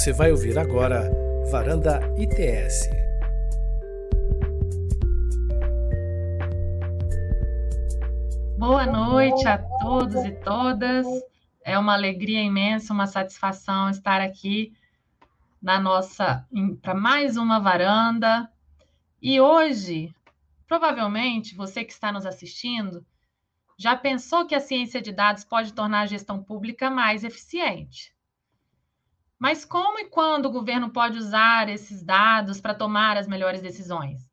Você vai ouvir agora Varanda ITS. Boa noite a todos e todas. É uma alegria imensa, uma satisfação estar aqui na nossa para mais uma varanda. E hoje, provavelmente, você que está nos assistindo já pensou que a ciência de dados pode tornar a gestão pública mais eficiente. Mas como e quando o governo pode usar esses dados para tomar as melhores decisões?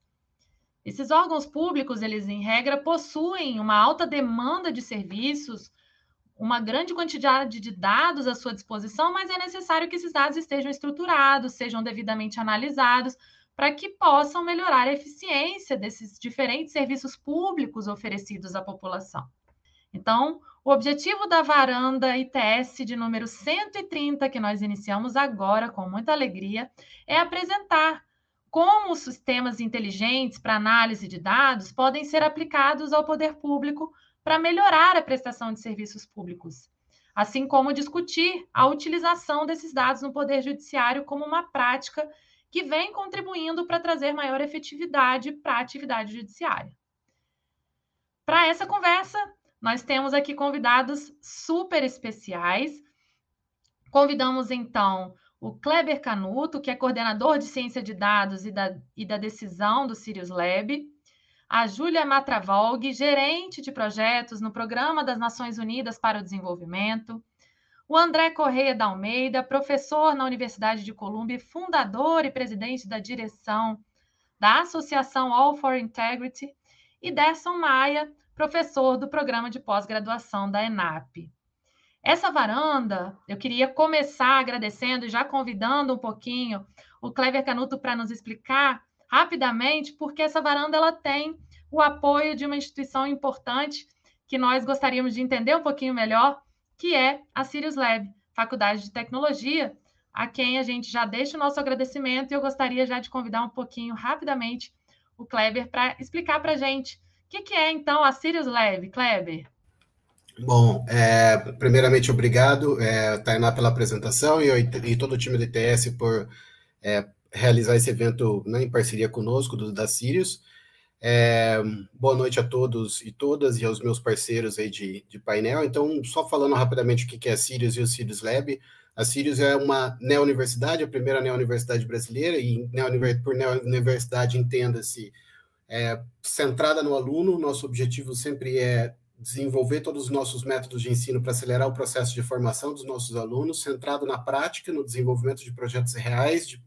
Esses órgãos públicos, eles em regra possuem uma alta demanda de serviços, uma grande quantidade de dados à sua disposição, mas é necessário que esses dados estejam estruturados, sejam devidamente analisados, para que possam melhorar a eficiência desses diferentes serviços públicos oferecidos à população. Então, o objetivo da varanda ITS de número 130, que nós iniciamos agora com muita alegria, é apresentar como os sistemas inteligentes para análise de dados podem ser aplicados ao poder público para melhorar a prestação de serviços públicos, assim como discutir a utilização desses dados no poder judiciário como uma prática que vem contribuindo para trazer maior efetividade para a atividade judiciária. Para essa conversa, nós temos aqui convidados super especiais. Convidamos então o Kleber Canuto, que é coordenador de ciência de dados e da, e da decisão do Sirius Lab, a Júlia Matravolg, gerente de projetos no Programa das Nações Unidas para o Desenvolvimento, o André Correia da Almeida, professor na Universidade de Colômbia, fundador e presidente da direção da Associação All for Integrity, e Derson Maia, professor do programa de pós-graduação da ENAP. Essa varanda, eu queria começar agradecendo e já convidando um pouquinho o Clever Canuto para nos explicar rapidamente, porque essa varanda ela tem o apoio de uma instituição importante que nós gostaríamos de entender um pouquinho melhor, que é a Sirius Lab, Faculdade de Tecnologia, a quem a gente já deixa o nosso agradecimento e eu gostaria já de convidar um pouquinho rapidamente o Kleber para explicar para a gente o que, que, é, então, a Sirius Lab, Kleber? Bom, é, primeiramente, obrigado, é, Tainá, pela apresentação e, e, todo o time do ITS por é, realizar esse evento né, em parceria conosco, do, da Sirius. É, boa noite a todos e todas e aos meus parceiros aí de, de painel. Então, só falando rapidamente o que é a Sirius e o Sirius Lab. A Sirius é uma neo-universidade, a primeira neo-universidade brasileira, e neo por neo-universidade entenda-se é, centrada no aluno. Nosso objetivo sempre é desenvolver todos os nossos métodos de ensino para acelerar o processo de formação dos nossos alunos, centrado na prática, no desenvolvimento de projetos reais, de,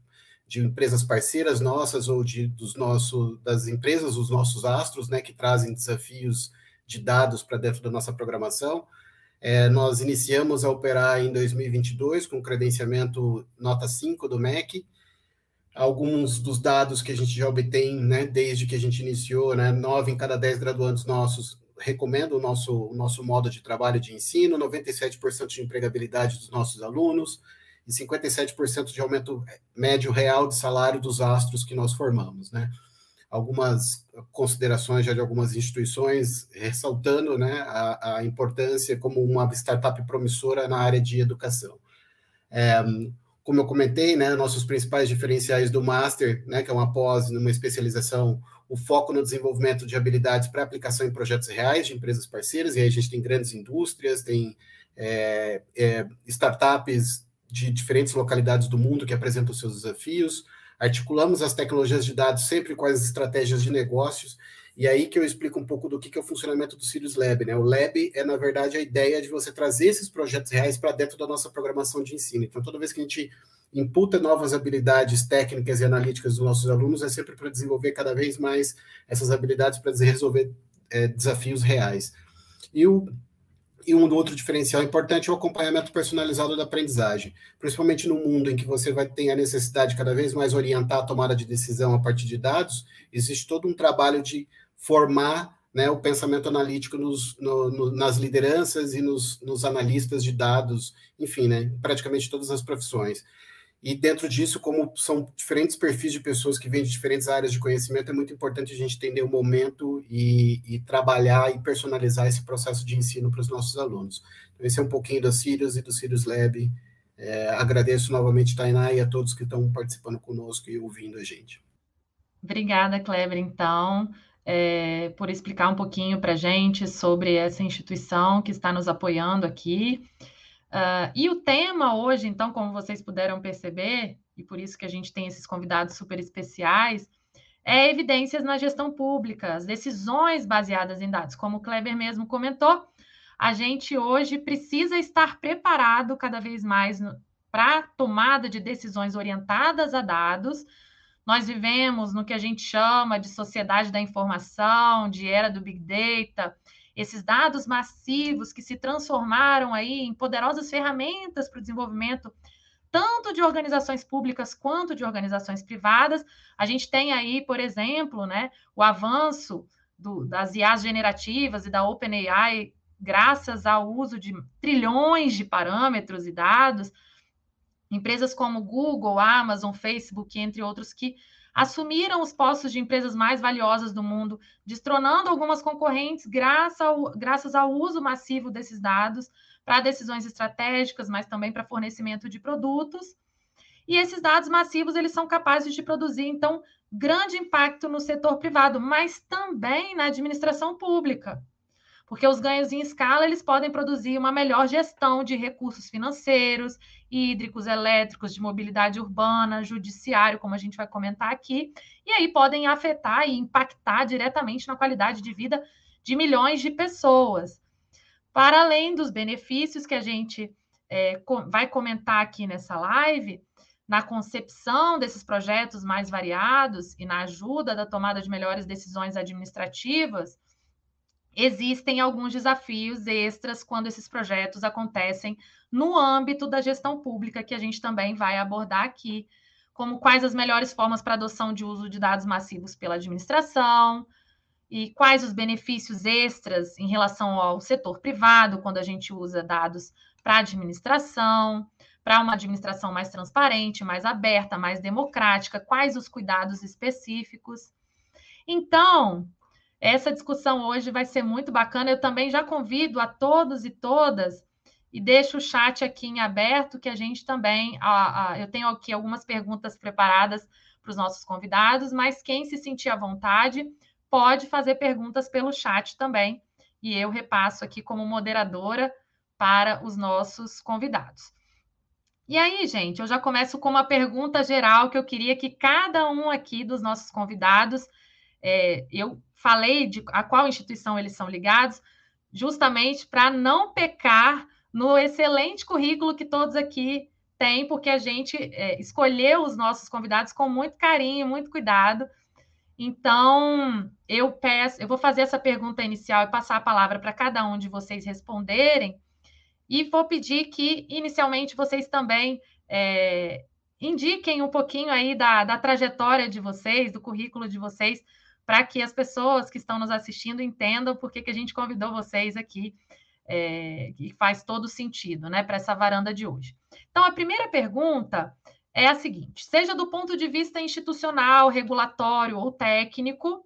de empresas parceiras nossas ou de, dos nosso, das empresas, os nossos astros, né, que trazem desafios de dados para dentro da nossa programação. É, nós iniciamos a operar em 2022 com credenciamento nota 5 do MEC, alguns dos dados que a gente já obtém, né, desde que a gente iniciou, né, nove em cada dez graduandos nossos recomendam o nosso, o nosso modo de trabalho de ensino, 97% de empregabilidade dos nossos alunos e 57% de aumento médio real de salário dos astros que nós formamos, né. Algumas considerações já de algumas instituições ressaltando, né, a, a importância como uma startup promissora na área de educação. É, como eu comentei, né, nossos principais diferenciais do Master, né, que é uma pós numa especialização, o foco no desenvolvimento de habilidades para aplicação em projetos reais de empresas parceiras, e aí a gente tem grandes indústrias, tem é, é, startups de diferentes localidades do mundo que apresentam seus desafios, articulamos as tecnologias de dados sempre com as estratégias de negócios, e aí que eu explico um pouco do que, que é o funcionamento do Sirius Lab. Né? O Lab é, na verdade, a ideia de você trazer esses projetos reais para dentro da nossa programação de ensino. Então, toda vez que a gente imputa novas habilidades técnicas e analíticas dos nossos alunos, é sempre para desenvolver cada vez mais essas habilidades para resolver é, desafios reais. E o e um outro diferencial importante é o acompanhamento personalizado da aprendizagem, principalmente no mundo em que você vai ter a necessidade de cada vez mais orientar a tomada de decisão a partir de dados, existe todo um trabalho de formar né, o pensamento analítico nos, no, no, nas lideranças e nos, nos, analistas de dados, enfim, né, praticamente todas as profissões. E dentro disso, como são diferentes perfis de pessoas que vêm de diferentes áreas de conhecimento, é muito importante a gente entender o momento e, e trabalhar e personalizar esse processo de ensino para os nossos alunos. Então, esse é um pouquinho da Sirius e do Sirius Lab, É, agradeço novamente, Tainá, e a todos que estão participando conosco e ouvindo a gente. Obrigada, Kleber, então, é, por explicar um pouquinho para a gente sobre essa instituição que está nos apoiando aqui. Uh, e o tema hoje, então, como vocês puderam perceber, e por isso que a gente tem esses convidados super especiais, é evidências na gestão pública, as decisões baseadas em dados. Como o Kleber mesmo comentou, a gente hoje precisa estar preparado cada vez mais para tomada de decisões orientadas a dados. Nós vivemos no que a gente chama de sociedade da informação, de era do Big Data, esses dados massivos que se transformaram aí em poderosas ferramentas para o desenvolvimento tanto de organizações públicas quanto de organizações privadas. A gente tem aí, por exemplo, né, o avanço do, das IAs generativas e da OpenAI, graças ao uso de trilhões de parâmetros e dados. Empresas como Google, Amazon, Facebook, entre outros, que assumiram os postos de empresas mais valiosas do mundo, destronando algumas concorrentes graças ao, graças ao uso massivo desses dados para decisões estratégicas, mas também para fornecimento de produtos. E esses dados massivos, eles são capazes de produzir, então, grande impacto no setor privado, mas também na administração pública. Porque os ganhos em escala, eles podem produzir uma melhor gestão de recursos financeiros, hídricos, elétricos, de mobilidade urbana, judiciário, como a gente vai comentar aqui, e aí podem afetar e impactar diretamente na qualidade de vida de milhões de pessoas. Para além dos benefícios que a gente é, vai comentar aqui nessa live, na concepção desses projetos mais variados e na ajuda da tomada de melhores decisões administrativas, existem alguns desafios extras quando esses projetos acontecem no âmbito da gestão pública, que a gente também vai abordar aqui, como quais as melhores formas para adoção de uso de dados massivos pela administração, e quais os benefícios extras em relação ao setor privado, quando a gente usa dados para administração, para uma administração mais transparente, mais aberta, mais democrática, quais os cuidados específicos. Então, essa discussão hoje vai ser muito bacana. Eu também já convido a todos e todas e deixo o chat aqui em aberto, que a gente também. Eu tenho aqui algumas perguntas preparadas para os nossos convidados, mas quem se sentir à vontade pode fazer perguntas pelo chat também, e eu repasso aqui como moderadora para os nossos convidados. E aí, gente, eu já começo com uma pergunta geral que eu queria que cada um aqui dos nossos convidados, é, eu falei de a qual instituição eles são ligados, justamente para não pecar no excelente currículo que todos aqui têm, porque a gente é, escolheu os nossos convidados com muito carinho, muito cuidado. Então, eu peço, eu vou fazer essa pergunta inicial e passar a palavra para cada um de vocês responderem, e vou pedir que, inicialmente, vocês também é, indiquem um pouquinho aí da, da trajetória de vocês, do currículo de vocês, para que as pessoas que estão nos assistindo entendam por que, a gente convidou vocês aqui, é, que faz todo sentido, né, para essa varanda de hoje. Então, a primeira pergunta é a seguinte: seja do ponto de vista institucional, regulatório ou técnico,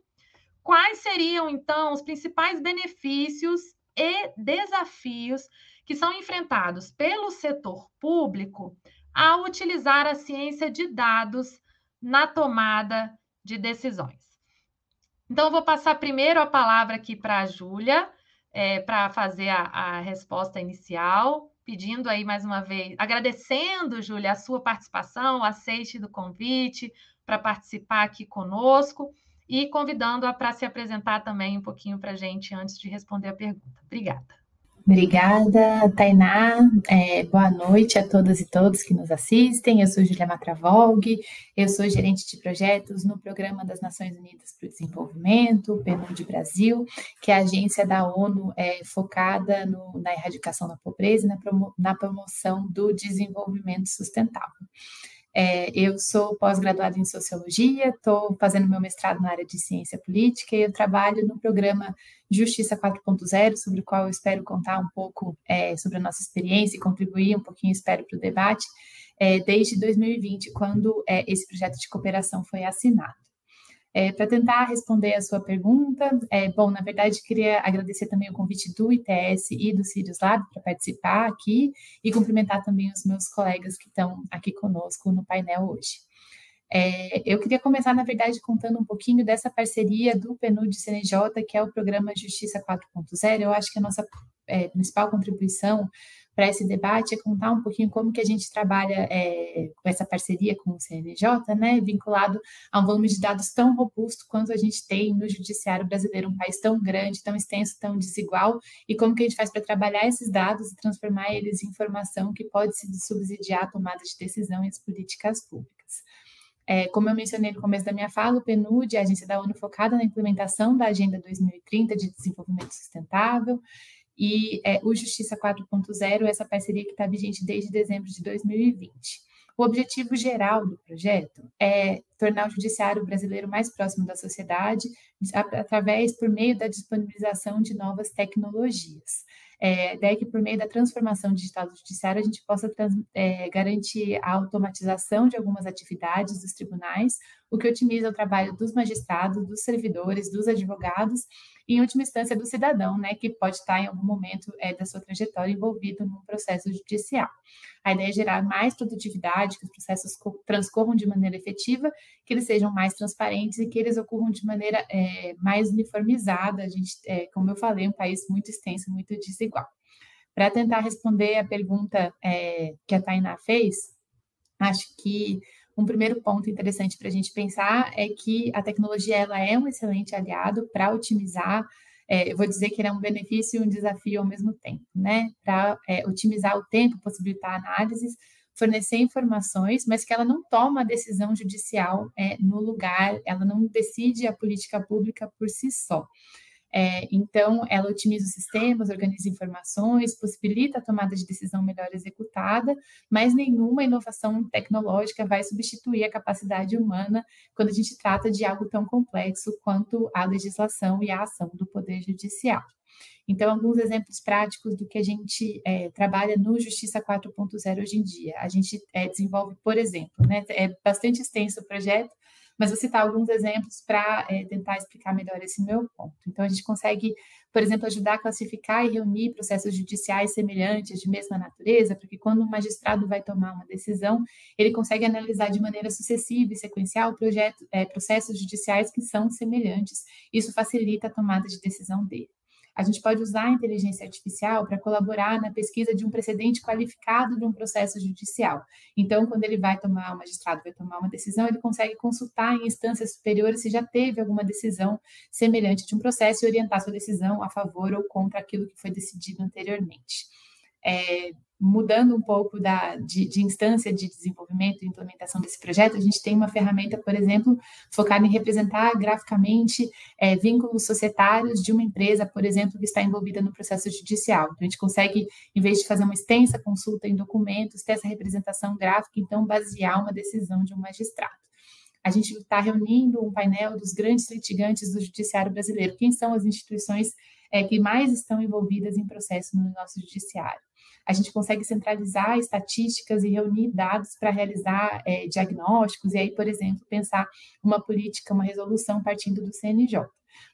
quais seriam então os principais benefícios e desafios que são enfrentados pelo setor público ao utilizar a ciência de dados na tomada de decisões? Então, eu vou passar primeiro a palavra aqui para a Júlia, é, para fazer a, a resposta inicial pedindo aí mais uma vez, agradecendo, Júlia, a sua participação, o aceite do convite para participar aqui conosco e convidando-a para se apresentar também um pouquinho para a gente antes de responder a pergunta. Obrigada. Obrigada, Tainá. É, boa noite a todas e todos que nos assistem. Eu sou Julia Matravolg, eu sou gerente de projetos no Programa das Nações Unidas para o Desenvolvimento, PNUD Brasil, que é a agência da ONU é, focada no, na erradicação da pobreza e na, promo, na promoção do desenvolvimento sustentável. É, eu sou pós-graduada em Sociologia, estou fazendo meu mestrado na área de Ciência Política e eu trabalho no programa Justiça 4.0, sobre o qual eu espero contar um pouco é, sobre a nossa experiência e contribuir um pouquinho, espero, para o debate, é, desde 2020, quando é, esse projeto de cooperação foi assinado. É, Para tentar responder a sua pergunta, é, bom, na verdade, queria agradecer também o convite do ITS e do Sirius Lab para participar aqui e cumprimentar também os meus colegas que estão aqui conosco no painel hoje. É, eu queria começar, na verdade, contando um pouquinho dessa parceria do PNUD CNJ, que é o programa Justiça 4.0. Eu acho que a nossa é, principal contribuição para esse debate é contar um pouquinho como que a gente trabalha é, com essa parceria com o CNJ, né, vinculado a um volume de dados tão robusto quanto a gente tem no judiciário brasileiro, um país tão grande, tão extenso, tão desigual, e como que a gente faz para trabalhar esses dados e transformar eles em informação que pode se subsidiar a tomada de decisão e as políticas públicas. É, como eu mencionei no começo da minha fala, o PNUD é a agência da ONU focada na implementação da Agenda 2030 de Desenvolvimento Sustentável, e é, o Justiça 4.0, essa parceria que está vigente desde dezembro de 2020. O objetivo geral do projeto é tornar o judiciário brasileiro mais próximo da sociedade, através, por meio da disponibilização de novas tecnologias. É, é que, por meio da transformação digital do judiciário, a gente possa trans, é, garantir a automatização de algumas atividades dos tribunais, o que otimiza o trabalho dos magistrados, dos servidores, dos advogados e, em última instância, do cidadão, né, que pode estar em algum momento é, da sua trajetória envolvido num processo judicial. A ideia é gerar mais produtividade, que os processos transcorram de maneira efetiva, que eles sejam mais transparentes e que eles ocorram de maneira é, mais uniformizada. A gente, é, como eu falei, é um país muito extenso, muito desigual. Para tentar responder a pergunta é, que a Tainá fez, acho que um primeiro ponto interessante para a gente pensar é que a tecnologia ela é um excelente aliado para otimizar. É, eu vou dizer que ele é um benefício e um desafio ao mesmo tempo, né? Para é, otimizar o tempo, possibilitar análises, fornecer informações, mas que ela não toma a decisão judicial é, no lugar, ela não decide a política pública por si só. É, então, ela otimiza os sistemas, organiza informações, possibilita a tomada de decisão melhor executada, mas nenhuma inovação tecnológica vai substituir a capacidade humana quando a gente trata de algo tão complexo quanto a legislação e a ação do Poder Judicial. Então, alguns exemplos práticos do que a gente é, trabalha no Justiça 4.0 hoje em dia. A gente é, desenvolve, por exemplo, né, é bastante extenso o projeto, mas vou citar alguns exemplos para é, tentar explicar melhor esse meu ponto. Então, a gente consegue, por exemplo, ajudar a classificar e reunir processos judiciais semelhantes de mesma natureza, porque quando um magistrado vai tomar uma decisão, ele consegue analisar de maneira sucessiva e sequencial projeto, é, processos judiciais que são semelhantes. Isso facilita a tomada de decisão dele. A gente pode usar a inteligência artificial para colaborar na pesquisa de um precedente qualificado de um processo judicial. Então, quando ele vai tomar, o magistrado vai tomar uma decisão, ele consegue consultar em instâncias superiores se já teve alguma decisão semelhante de um processo e orientar sua decisão a favor ou contra aquilo que foi decidido anteriormente. É, mudando um pouco da, de, de, instância de desenvolvimento e implementação desse projeto, a gente tem uma ferramenta, por exemplo, focada em representar graficamente é, vínculos societários de uma empresa, por exemplo, que está envolvida no processo judicial. Então, a gente consegue, em vez de fazer uma extensa consulta em documentos, ter essa representação gráfica, então basear uma decisão de um magistrado. A gente está reunindo um painel dos grandes litigantes do judiciário brasileiro. Quem são as instituições é, que mais estão envolvidas em processo no nosso judiciário? A gente consegue centralizar estatísticas e reunir dados para realizar é, diagnósticos, e aí, por exemplo, pensar uma política, uma resolução partindo do CNJ.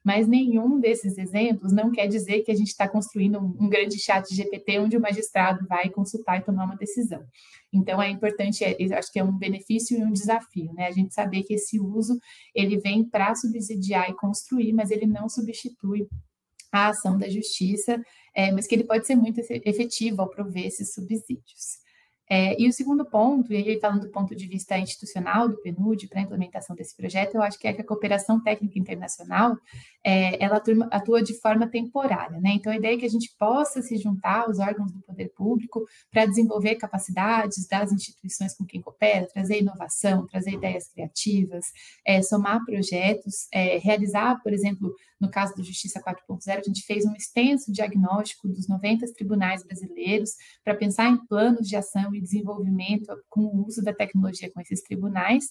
Mas nenhum desses exemplos não quer dizer que a gente está construindo um, grande chat GPT onde o magistrado vai consultar e tomar uma decisão. Então é importante, é, acho que é um benefício e um desafio, né? A gente saber que esse uso ele vem para subsidiar e construir, mas ele não substitui a ação da justiça, é, mas que ele pode ser muito efetivo ao prover esses subsídios. É, e o segundo ponto, e aí falando do ponto de vista institucional do PNUD para a implementação desse projeto, eu acho que é que a cooperação técnica internacional é, ela atua, atua, de forma temporária, né? Então a ideia é que a gente possa se juntar aos órgãos do poder público para desenvolver capacidades das instituições com quem coopera, trazer inovação, trazer ideias criativas, é, somar projetos, realizar, por exemplo, no caso do Justiça 4.0, a gente fez um extenso diagnóstico dos 90 tribunais brasileiros para pensar em planos de ação e desenvolvimento com o uso da tecnologia com esses tribunais.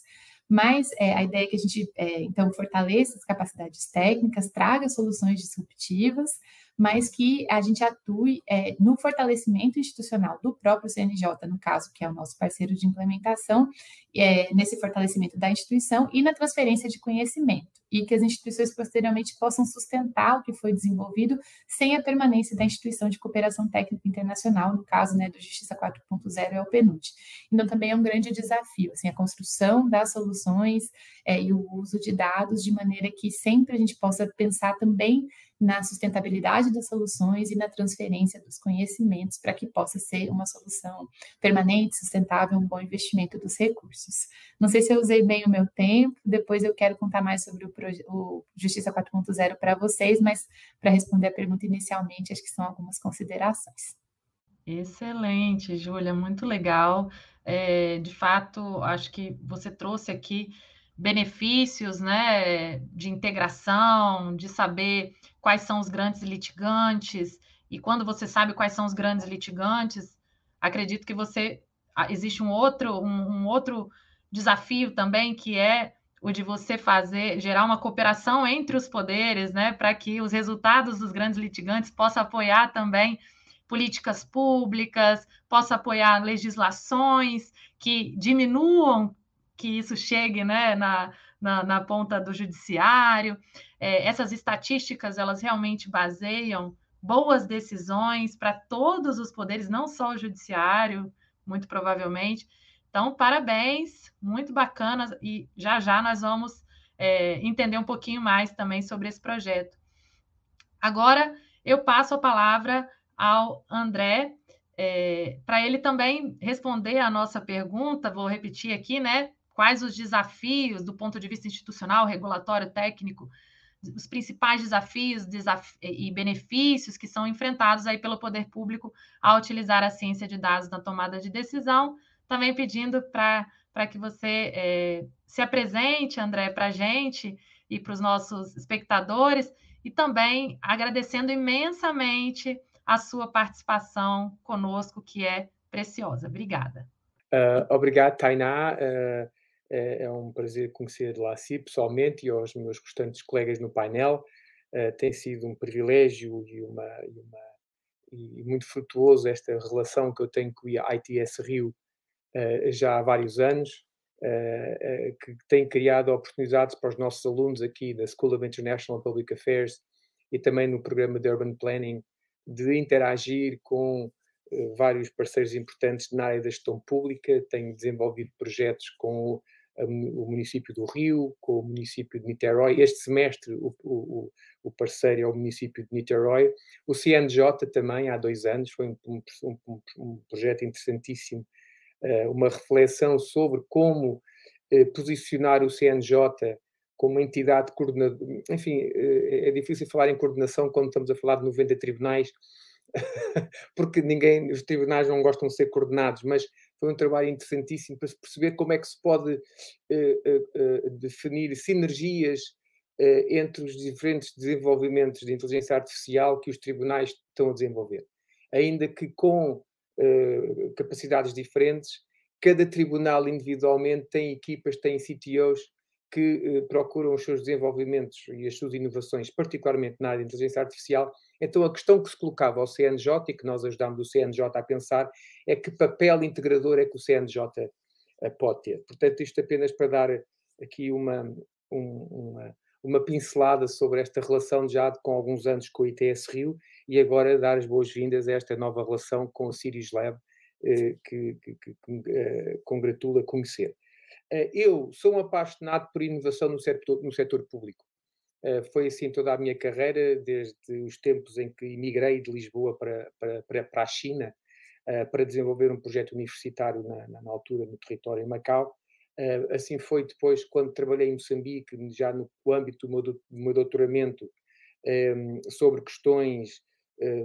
Mas é, a ideia é que a gente, é, então, fortaleça as capacidades técnicas, traga soluções disruptivas, mas que a gente atue é, no fortalecimento institucional do próprio CNJ, no caso, que é o nosso parceiro de implementação, é, nesse fortalecimento da instituição e na transferência de conhecimento. E que as instituições posteriormente possam sustentar o que foi desenvolvido sem a permanência da instituição de cooperação técnica internacional, no caso né, do Justiça 4.0 é o PNUD. Então, também é um grande desafio, assim, a construção das soluções é, e o uso de dados de maneira que sempre a gente possa pensar também na sustentabilidade das soluções e na transferência dos conhecimentos para que possa ser uma solução permanente, sustentável, um bom investimento dos recursos. Não sei se eu usei bem o meu tempo, depois eu quero contar mais sobre o, o Justiça 4.0 para vocês, mas para responder a pergunta inicialmente, acho que são algumas considerações. Excelente, Júlia, muito legal. É, de fato, acho que você trouxe aqui benefícios né, de integração, de saber quais são os grandes litigantes, e quando você sabe quais são os grandes litigantes, acredito que você ah, existe um outro, um, um outro desafio também, que é o de você fazer, gerar uma cooperação entre os poderes, né, para que os resultados dos grandes litigantes possam apoiar também políticas públicas, possa apoiar legislações que diminuam que isso chegue né, na, na, na ponta do judiciário. É, essas estatísticas, elas realmente baseiam boas decisões para todos os poderes, não só o judiciário, muito provavelmente. Então, parabéns, muito bacana, e já já nós vamos é, entender um pouquinho mais também sobre esse projeto. Agora, eu passo a palavra ao André, é, para ele também responder a nossa pergunta, vou repetir aqui, né? Quais os desafios do ponto de vista institucional, regulatório, técnico, os principais desafios desaf e benefícios que são enfrentados aí pelo poder público ao utilizar a ciência de dados na tomada de decisão. Também pedindo para que você é, se apresente, André, para a gente e para os nossos espectadores, e também agradecendo imensamente a sua participação conosco, que é preciosa. Obrigada. Uh, obrigado, Tainá. Uh, é, é um prazer conhecer-la assim pessoalmente e aos meus restantes colegas no painel. Uh, tem sido um privilégio e, uma, e, uma, e, muito frutuoso esta relação que eu tenho com a ITS Rio uh, já há vários anos, uh, que tem criado oportunidades para os nossos alunos aqui da School of International Public Affairs e também no programa de Urban Planning de interagir com vários parceiros importantes na área da gestão pública. Tenho desenvolvido projetos com o município do Rio, com o município de Niterói. Este semestre o, o, o parceiro é o município de Niterói. O CNJ também, há dois anos, foi um, um, um projeto interessantíssimo, eh, uma reflexão sobre como eh, posicionar o CNJ como entidade coordenadora. Enfim, eh, é difícil falar em coordenação quando estamos a falar de 90 tribunais, porque ninguém, os tribunais não gostam de ser coordenados, mas foi um trabalho interessantíssimo para se perceber como é que se pode uh, uh, definir sinergias entre os diferentes desenvolvimentos de inteligência artificial que os tribunais estão a desenvolver. Ainda que com capacidades diferentes, cada tribunal individualmente tem equipas, tem CTOs que procuram os seus desenvolvimentos e as suas inovações, particularmente na área de inteligência artificial, então, a questão que se colocava ao CNJ e que nós ajudámos o CNJ a pensar é que papel integrador é que o CNJ eh, pode ter. Portanto, isto apenas para dar aqui uma, um, uma, uma, pincelada sobre esta relação já com alguns anos com o ITS Rio e agora dar as boas-vindas a esta nova relação com o Sirius Lab, eh, que, que, que, que eh, congratula conhecer. Eh, eu sou um apaixonado por inovação no setor, no setor público. Uh, foi assim toda a minha carreira, desde os tempos em que emigrei de Lisboa para, para, para, a China, uh, para desenvolver um projeto universitário na, na, altura no território em Macau. Assim foi depois, quando trabalhei em Moçambique, já no âmbito do meu, do meu doutoramento, ehm, sobre questões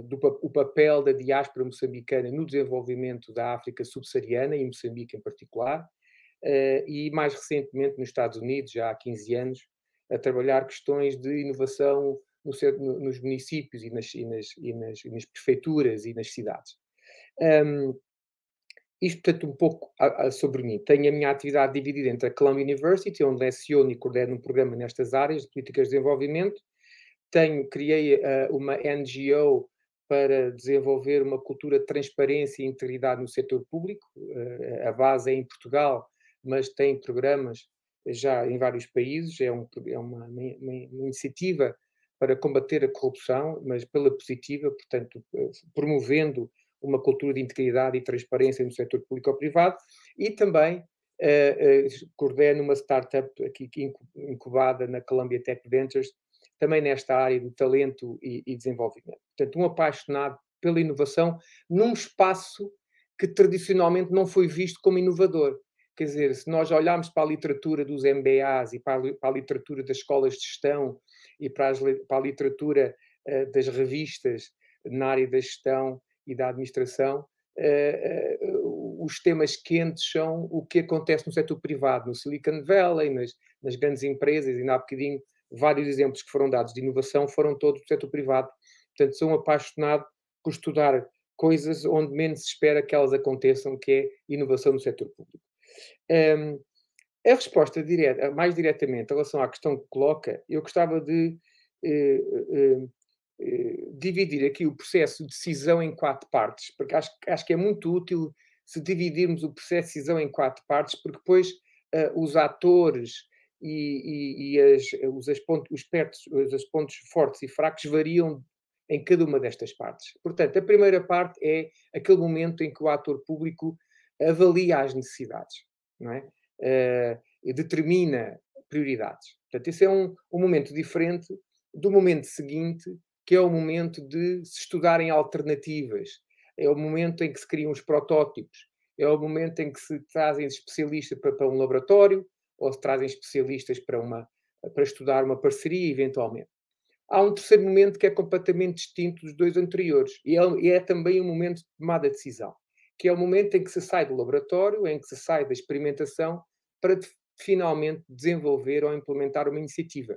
do o papel da diáspora moçambicana no desenvolvimento da África subsaariana, e Moçambique em particular, e mais recentemente nos Estados Unidos, já há 15 anos, a trabalhar questões de inovação no, nos municípios e nas, e, nas, e, nas, e nas, prefeituras e nas cidades. Um, isto, portanto, um pouco a, a, sobre mim. Tenho a minha atividade dividida entre a Columbia University, onde leciono e coordeno um programa nestas áreas de políticas de desenvolvimento. Tenho, criei uh, uma NGO para desenvolver uma cultura de transparência e integridade no setor público. Uh, a base é em Portugal, mas tem programas já em vários países, é, um, é uma, uma, iniciativa para combater a corrupção, mas pela positiva, portanto, promovendo uma cultura de integridade e transparência no setor público ou privado, e também uh, uh, coordeno uma startup aqui incubada na Columbia Tech Ventures, também nesta área do talento e, e desenvolvimento. Portanto, um apaixonado pela inovação num espaço que tradicionalmente não foi visto como inovador. Quer dizer, se nós olharmos para a literatura dos MBAs e para a, para a literatura das escolas de gestão e para, as, para a literatura uh, das revistas na área da gestão e da administração, uh, uh, os temas quentes são o que acontece no setor privado, no Silicon Valley, nas, nas grandes empresas, e há bocadinho vários exemplos que foram dados de inovação foram todos do setor privado. Portanto, sou um apaixonado por estudar coisas onde menos se espera que elas aconteçam, que é inovação no setor público. Um, a resposta direta, mais diretamente em relação à questão que coloca, eu gostava de eh, eh, eh, dividir aqui o processo de decisão em quatro partes, porque acho, acho que é muito útil se dividirmos o processo de decisão em quatro partes, porque depois os atores e, e, e as, os, as pontos, os, pertos, os pontos fortes e fracos variam em cada uma destas partes. Portanto, a primeira parte é aquele momento em que o ator público avalia as necessidades, não é? Uh, e determina prioridades. Portanto, esse é um, um momento diferente do momento seguinte, que é o momento de se estudarem alternativas, é o momento em que se criam os protótipos, é o momento em que se trazem especialistas para, para um laboratório ou se trazem especialistas para, uma, para estudar uma parceria, eventualmente. Há um terceiro momento que é completamente distinto dos dois anteriores e é, e é também um momento de tomada de decisão que é o momento em que se sai do laboratório, em que se sai da experimentação, para finalmente desenvolver ou implementar uma iniciativa.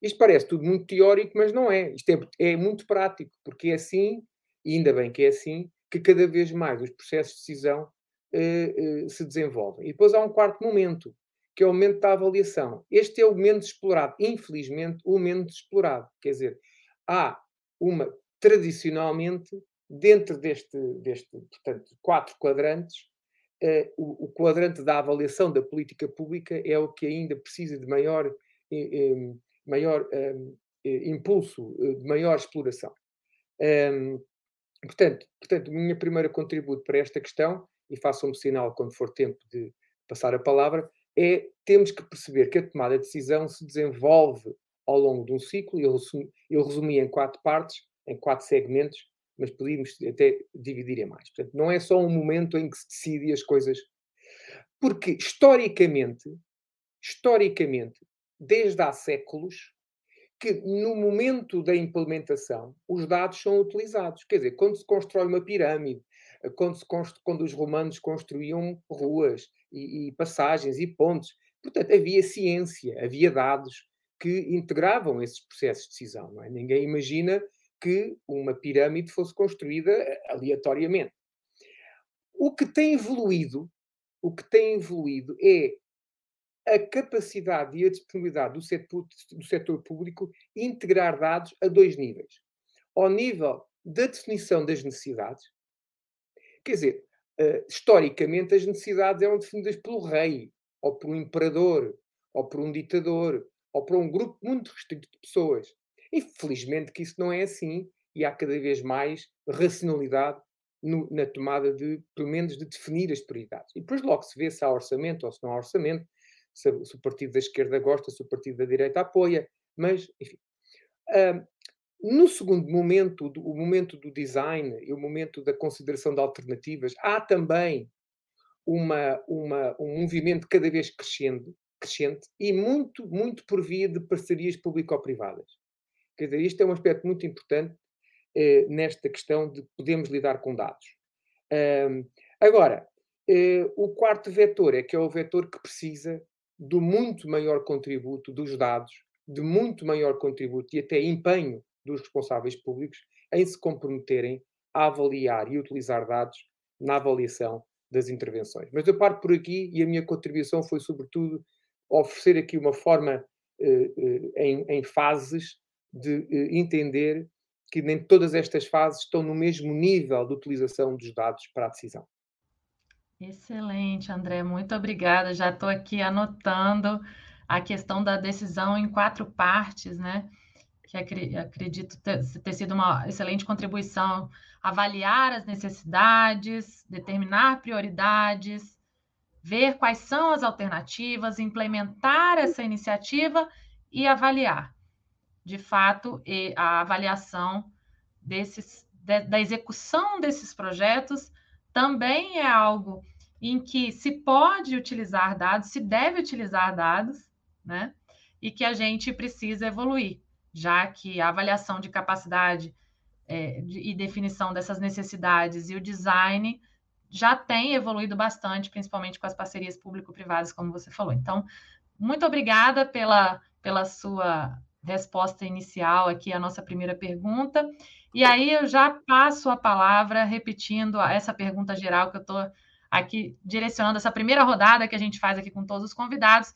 Isto parece tudo muito teórico, mas não é. Isto é, é muito prático, porque é assim, e ainda bem que é assim, que cada vez mais os processos de decisão uh, uh, se desenvolvem. E depois há um quarto momento, que é o momento da avaliação. Este é o momento explorado, infelizmente, o momento explorado. Quer dizer, há uma, tradicionalmente, dentro deste, deste portanto, quatro quadrantes, uh, o, o, quadrante da avaliação da política pública é o que ainda precisa de maior, eh, maior impulso, de maior exploração. Um, portanto, portanto, o meu primeiro contributo para esta questão, e façam-me sinal quando for tempo de passar a palavra, é temos que perceber que a tomada de decisão se desenvolve ao longo de um ciclo, eu eu resumi em quatro partes, em quatro segmentos, mas podíamos até dividir em mais. Portanto, não é só um momento em que se decide as coisas. Porque, historicamente, historicamente, desde há séculos, que no momento da implementação os dados são utilizados. Quer dizer, quando se constrói uma pirâmide, quando, se quando os romanos construíam ruas e, e passagens e pontes, portanto, havia ciência, havia dados que integravam esses processos de decisão. É? Ninguém imagina que uma pirâmide fosse construída eh, aleatoriamente. O que tem evoluído, o que tem evoluído é a capacidade e a disponibilidade do setor, do setor público integrar dados a dois níveis. Ao nível da definição das necessidades, quer dizer, uh, historicamente as necessidades eram definidas pelo rei, ou por um imperador, ou por um ditador, ou por um grupo muito restrito de pessoas. Infelizmente que isso não é assim e há cada vez mais racionalidade no, na tomada de, pelo menos, de definir as prioridades. E depois logo se vê se há orçamento ou se não há orçamento, se, se o partido da esquerda gosta, se o partido da direita apoia, mas, enfim. Uh, no segundo momento, o momento do design e o momento da consideração de alternativas, há também uma, uma, um movimento cada vez crescendo, crescente e muito, muito por via de parcerias público-privadas. Quer dizer, isto é um aspecto muito importante eh, nesta questão de podermos lidar com dados. Um, agora, eh, o quarto vetor é que é o vetor que precisa do muito maior contributo dos dados, de muito maior contributo e até empenho dos responsáveis públicos em se comprometerem a avaliar e utilizar dados na avaliação das intervenções. Mas eu paro por aqui e a minha contribuição foi, sobretudo, oferecer aqui uma forma eh, eh em, em, fases de uh, entender que nem todas estas fases estão no mesmo nível de utilização dos dados para a decisão. Excelente, André, muito obrigada. Já estou aqui anotando a questão da decisão em quatro partes, né? Que acredito ter sido uma excelente contribuição. Avaliar as necessidades, determinar prioridades, ver quais são as alternativas, implementar essa iniciativa e avaliar. De fato, a avaliação desses, da execução desses projetos também é algo em que se pode utilizar dados, se deve utilizar dados, né? E que a gente precisa evoluir, já que a avaliação de capacidade é, de, e definição dessas necessidades e o design já tem evoluído bastante, principalmente com as parcerias público-privadas, como você falou. Então, muito obrigada pela, pela sua resposta inicial aqui à nossa primeira pergunta. E aí eu já passo a palavra repetindo essa pergunta geral que eu estou aqui direcionando essa primeira rodada que a gente faz aqui com todos os convidados.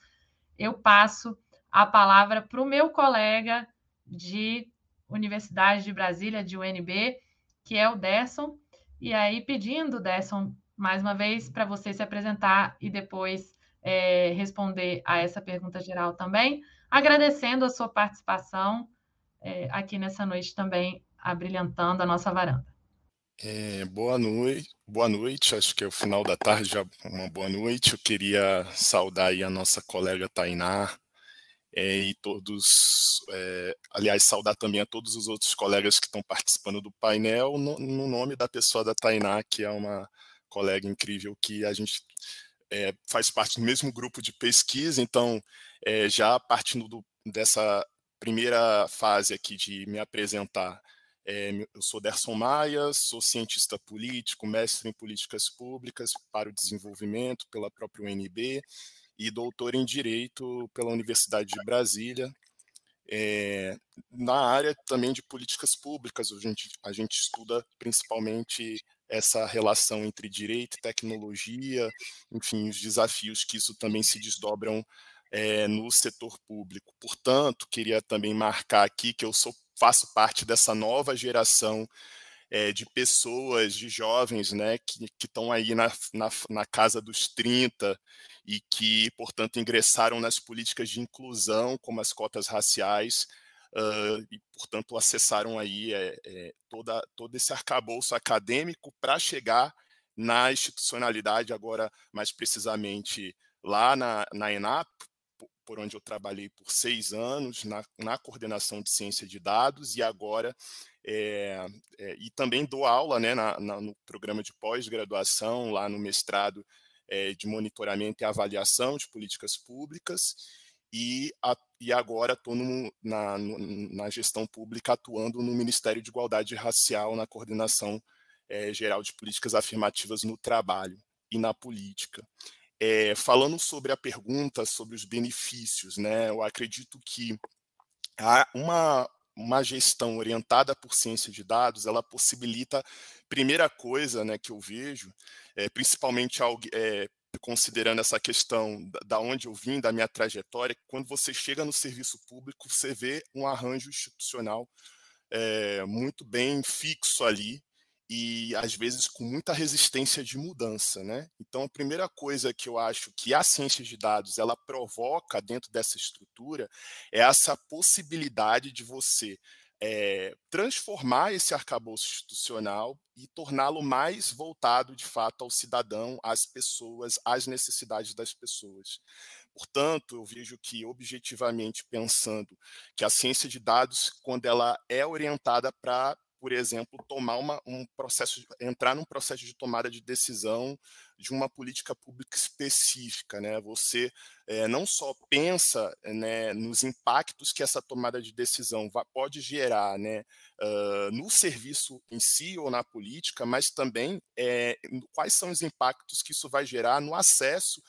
Eu passo a palavra para o meu colega de Universidade de Brasília, de UNB, que é o Desson. E aí, pedindo, Desson, mais uma vez, para você se apresentar e depois é, responder a essa pergunta geral também, agradecendo a sua participação é, aqui nessa noite também abrilhantando a nossa varanda. É, boa noite, boa noite. Acho que é o final da tarde, já uma boa noite. Eu queria saudar aí a nossa colega Tainá é, e todos, é, aliás, saudar também a todos os outros colegas que estão participando do painel no, no nome da pessoa da Tainá, que é uma colega incrível que a gente é, faz parte do mesmo grupo de pesquisa. Então, é, já partindo do, dessa primeira fase aqui de me apresentar é, eu sou Derson Maia, sou cientista político, mestre em políticas públicas para o desenvolvimento pela própria UNB e doutor em Direito pela Universidade de Brasília. É, na área também de políticas públicas, a gente, a gente estuda principalmente essa relação entre direito e tecnologia, enfim, os desafios que isso também se desdobram é, no setor público. Portanto, queria também marcar aqui que eu sou faço parte dessa nova geração é, de pessoas, de jovens, né, que estão aí na, na, na, casa dos 30 e que, portanto, ingressaram nas políticas de inclusão, como as cotas raciais, uh, e, portanto, acessaram aí é, é, toda, todo esse arcabouço acadêmico para chegar na institucionalidade, agora mais precisamente lá na, na ENAP, por onde eu trabalhei por seis anos na, na coordenação de ciência de dados e agora é, é, e também dou aula né, na, na, no programa de pós-graduação lá no mestrado é, de monitoramento e avaliação de políticas públicas e, a, e agora estou na, na gestão pública atuando no Ministério de Igualdade Racial na coordenação geral de políticas afirmativas no trabalho e na política. É, falando sobre a pergunta sobre os benefícios, né, eu acredito que uma, uma gestão orientada por ciência de dados, ela possibilita, primeira coisa né, que eu vejo, é, principalmente é, considerando essa questão da, da onde eu vim, da minha trajetória, quando você chega no serviço público, você vê um arranjo institucional é, muito bem fixo ali, e às vezes com muita resistência de mudança, né? Então a primeira coisa que eu acho que a ciência de dados ela provoca dentro dessa estrutura é essa possibilidade de você é, transformar esse arcabouço institucional e torná-lo mais voltado de fato ao cidadão, às pessoas, às necessidades das pessoas. Portanto, eu vejo que, objetivamente pensando, que a ciência de dados, quando ela é orientada para por exemplo, tomar uma, um processo, entrar num processo de tomada de decisão de uma política pública específica, né? Você é, não só pensa né, nos impactos que essa tomada de decisão pode gerar, né, uh, no serviço em si ou na política, mas também é, quais são os impactos que isso vai gerar no acesso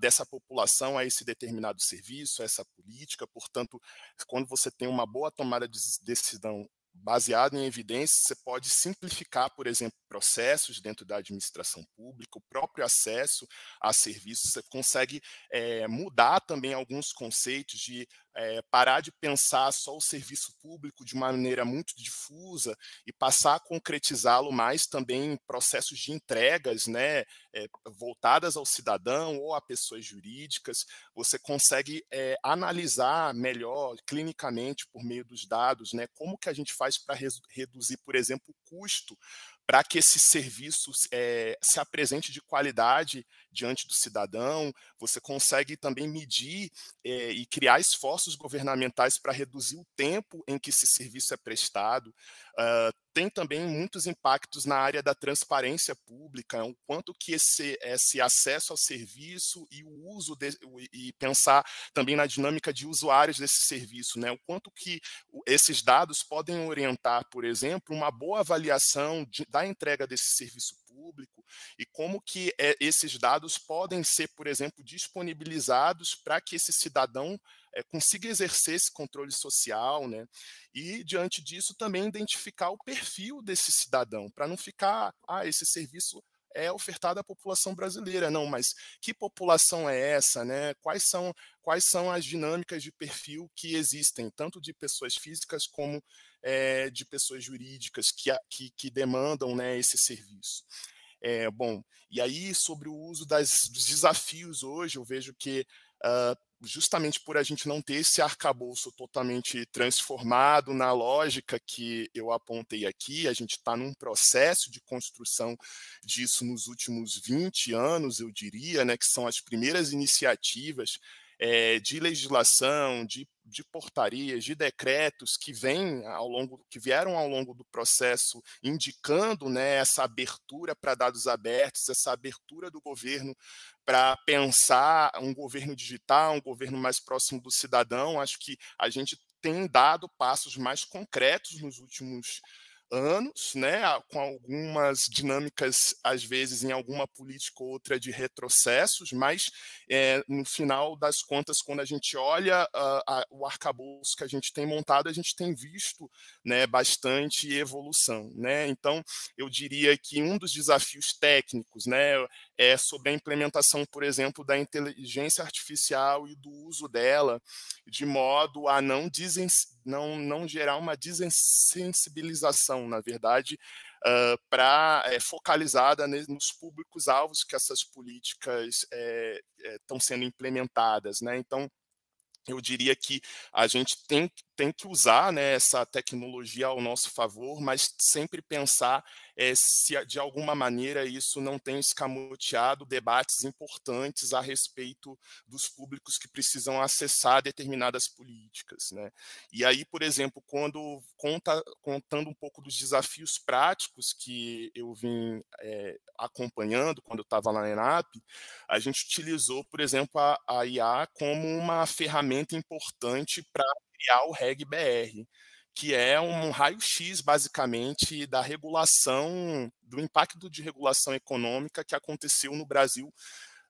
dessa população a esse determinado serviço, a essa política. Portanto, quando você tem uma boa tomada de decisão baseado em evidências, você pode simplificar, por exemplo, processos dentro da administração pública, o próprio acesso a serviços, você consegue é, mudar também alguns conceitos de é, parar de pensar só o serviço público de maneira muito difusa e passar a concretizá-lo mais também em processos de entregas, né, é, voltadas ao cidadão ou a pessoas jurídicas. Você consegue é, analisar melhor clinicamente por meio dos dados, né, como que a gente faz para reduzir, por exemplo, o custo para que esse serviço é, se apresente de qualidade diante do cidadão, você consegue também medir é, e criar esforços governamentais para reduzir o tempo em que esse serviço é prestado. Uh, tem também muitos impactos na área da transparência pública, o quanto que esse, esse acesso ao serviço e o uso de, e pensar também na dinâmica de usuários desse serviço, né? O quanto que esses dados podem orientar, por exemplo, uma boa avaliação de, da entrega desse serviço público e como que é, esses dados podem ser, por exemplo, disponibilizados para que esse cidadão é, consiga exercer esse controle social, né? E diante disso também identificar o perfil desse cidadão, para não ficar, ah, esse serviço é ofertado à população brasileira, não, mas que população é essa, né? Quais são quais são as dinâmicas de perfil que existem, tanto de pessoas físicas como é, de pessoas jurídicas que, que, que demandam né, esse serviço. É, bom, e aí sobre o uso das, dos desafios hoje, eu vejo que uh, justamente por a gente não ter esse arcabouço totalmente transformado na lógica que eu apontei aqui, a gente está num processo de construção disso nos últimos 20 anos, eu diria, né, que são as primeiras iniciativas é, de legislação, de, de portarias, de decretos que vêm ao longo, que vieram ao longo do processo indicando né, essa abertura para dados abertos, essa abertura do governo para pensar um governo digital, um governo mais próximo do cidadão. Acho que a gente tem dado passos mais concretos nos últimos anos, né, com algumas dinâmicas, às vezes, em alguma política ou outra de retrocessos, mas é, no final das contas, quando a gente olha uh, a, o arcabouço que a gente tem montado, a gente tem visto né, bastante evolução. Né? Então, eu diria que um dos desafios técnicos né, é sobre a implementação, por exemplo, da inteligência artificial e do uso dela, de modo a não, não, não gerar uma desensibilização na verdade, uh, para é, focalizada nos públicos-alvos que essas políticas estão é, é, sendo implementadas. Né? Então, eu diria que a gente tem, tem que usar né, essa tecnologia ao nosso favor, mas sempre pensar é, se de alguma maneira isso não tem escamoteado debates importantes a respeito dos públicos que precisam acessar determinadas políticas. Né? E aí, por exemplo, quando conta, contando um pouco dos desafios práticos que eu vim é, acompanhando quando eu estava lá na ENAP, a gente utilizou, por exemplo, a, a IA como uma ferramenta importante para criar o REG-BR que é um raio-x, basicamente, da regulação, do impacto de regulação econômica que aconteceu no Brasil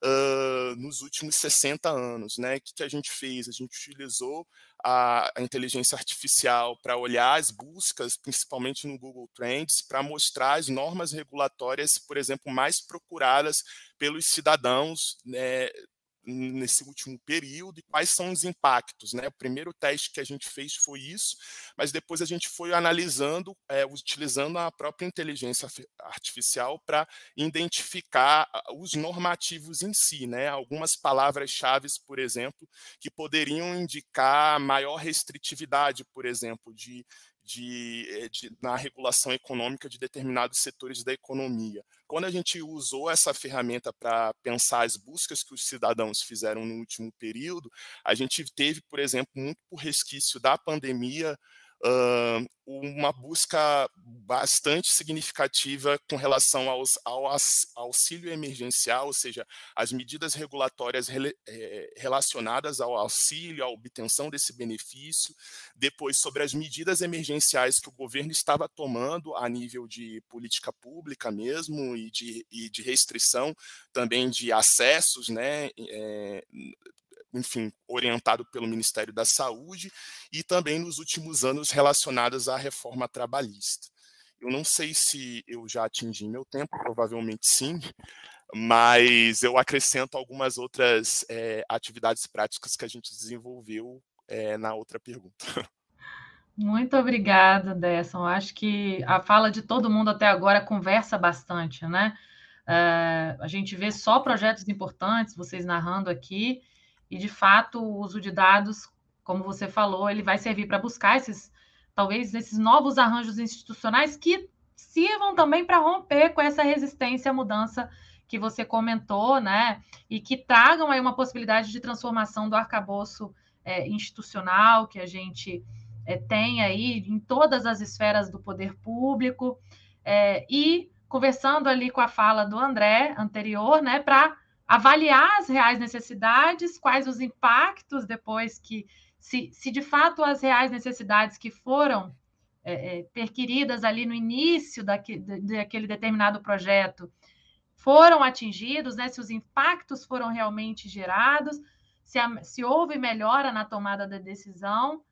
uh, nos últimos 60 anos. Né? O que, que a gente fez? A gente utilizou a, a inteligência artificial para olhar as buscas, principalmente no Google Trends, para mostrar as normas regulatórias, por exemplo, mais procuradas pelos cidadãos né, nesse último período e quais são os impactos. Né? O primeiro teste que a gente fez foi isso, mas depois a gente foi analisando, é, utilizando a própria inteligência artificial para identificar os normativos em si, né? algumas palavras-chave, por exemplo, que poderiam indicar maior restritividade, por exemplo, de, de, eh, de, na regulação econômica de determinados setores da economia. Quando a gente usou essa ferramenta para pensar as buscas que os cidadãos fizeram no último período, a gente teve, por exemplo, muito por resquício da pandemia, uma busca bastante significativa com relação aos, ao auxílio emergencial, ou seja, as medidas regulatórias rele, é, relacionadas ao auxílio, à obtenção desse benefício, depois sobre as medidas emergenciais que o governo estava tomando a nível de política pública mesmo e de, e de restrição também de acessos, né, é, enfim, orientado pelo Ministério da Saúde, e também nos últimos anos relacionadas à reforma trabalhista. Eu não sei se eu já atingi meu tempo, provavelmente sim, mas eu acrescento algumas outras é, atividades práticas que a gente desenvolveu é, na outra pergunta. Muito obrigada, Desson. Acho que a fala de todo mundo até agora conversa bastante, né? Uh, a gente vê só projetos importantes, vocês narrando aqui, e de fato o uso de dados, como você falou, ele vai servir para buscar esses, talvez, esses novos arranjos institucionais que sirvam também para romper com essa resistência à mudança que você comentou, né? E que tragam aí uma possibilidade de transformação do arcabouço é, institucional que a gente é, tem aí em todas as esferas do poder público. É, e conversando ali com a fala do André anterior, né, para avaliar as reais necessidades, quais os impactos depois que, se, se de fato as reais necessidades que foram é, é, perquiridas ali no início daquele, determinado projeto foram atingidos, né, se os impactos foram realmente gerados, se, a, se houve melhora na tomada da decisão,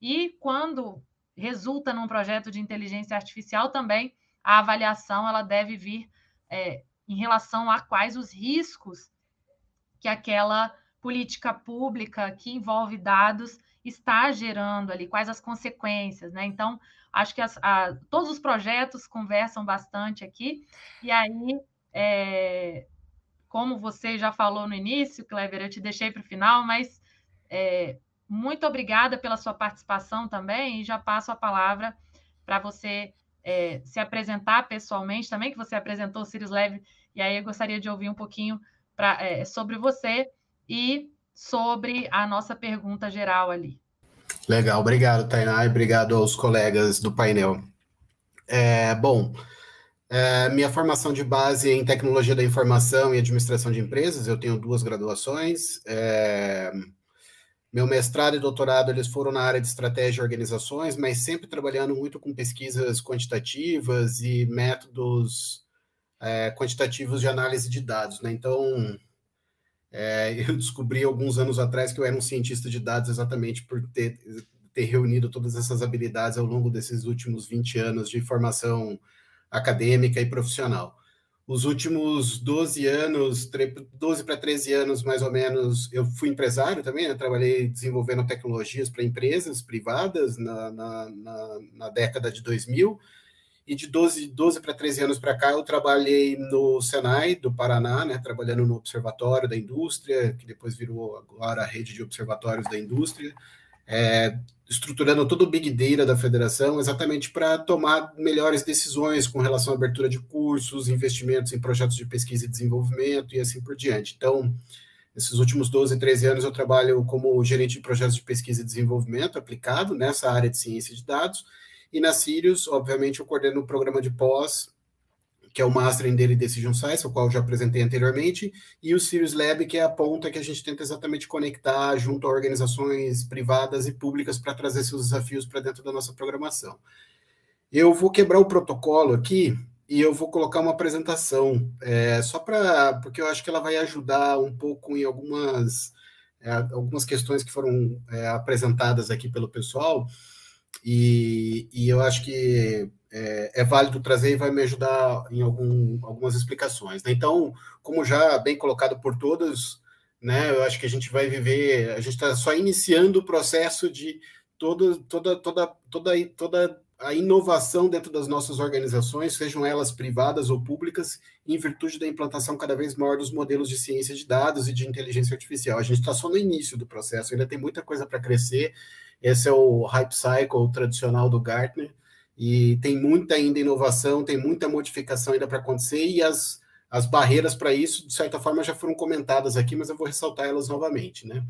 e quando resulta num projeto de inteligência artificial também, a avaliação ela deve vir é, em relação a quais os riscos que aquela política pública que envolve dados está gerando ali, quais as consequências, né? Então, acho que as, a, todos os projetos conversam bastante aqui, e aí, é, como você já falou no início, Clever, eu te deixei para o final, mas é, muito obrigada pela sua participação também e já passo a palavra para você é, se apresentar pessoalmente também, que você apresentou o Sirius Leve, e aí eu gostaria de ouvir um pouquinho pra, é, sobre você e sobre a nossa pergunta geral ali. Legal, obrigado, Tainá, e obrigado aos colegas do painel. É, bom, é, minha formação de base é em tecnologia da informação e administração de empresas, eu tenho duas graduações. É, meu mestrado e doutorado eles foram na área de estratégia e organizações, mas sempre trabalhando muito com pesquisas quantitativas e métodos é, quantitativos de análise de dados. Né? Então, é, eu descobri alguns anos atrás que eu era um cientista de dados exatamente por ter, ter reunido todas essas habilidades ao longo desses últimos 20 anos de formação acadêmica e profissional os últimos 12 anos, 12 para 13 anos mais ou menos, eu fui empresário também, eu trabalhei desenvolvendo tecnologias para empresas privadas na, na, na, na, década de 2000, e de 12, 12 para 13 anos para cá eu trabalhei no Senai do Paraná, né, trabalhando no Observatório da Indústria, que depois virou agora a rede de observatórios da indústria, é, estruturando todo o Big Data da federação, exatamente para tomar melhores decisões com relação à abertura de cursos, investimentos em projetos de pesquisa e desenvolvimento e assim por diante. Então, nesses últimos 12, 13 anos, eu trabalho como gerente de projetos de pesquisa e desenvolvimento aplicado nessa área de ciência de dados, e na Sirius, obviamente, eu coordeno o programa de pós que é o Master in Daily Decision Science, o qual eu já apresentei anteriormente, e o Sirius Lab, que é a ponta que a gente tenta exatamente conectar junto a organizações privadas e públicas para trazer seus desafios para dentro da nossa programação. Eu vou quebrar o protocolo aqui e eu vou colocar uma apresentação, é, só para, porque eu acho que ela vai ajudar um pouco em algumas, é, algumas questões que foram é, apresentadas aqui pelo pessoal, e, e eu acho que é, é, válido trazer e vai me ajudar em algum, algumas explicações. Né? Então, como já bem colocado por todos, né, eu acho que a gente vai viver, a gente está só iniciando o processo de toda, toda, toda, toda, toda a inovação dentro das nossas organizações, sejam elas privadas ou públicas, em virtude da implantação cada vez maior dos modelos de ciência de dados e de inteligência artificial. A gente está só no início do processo, ainda tem muita coisa para crescer. Esse é o hype cycle tradicional do Gartner, e tem muita ainda inovação, tem muita modificação ainda para acontecer, e as, as barreiras para isso, de certa forma, já foram comentadas aqui, mas eu vou ressaltar elas novamente, né?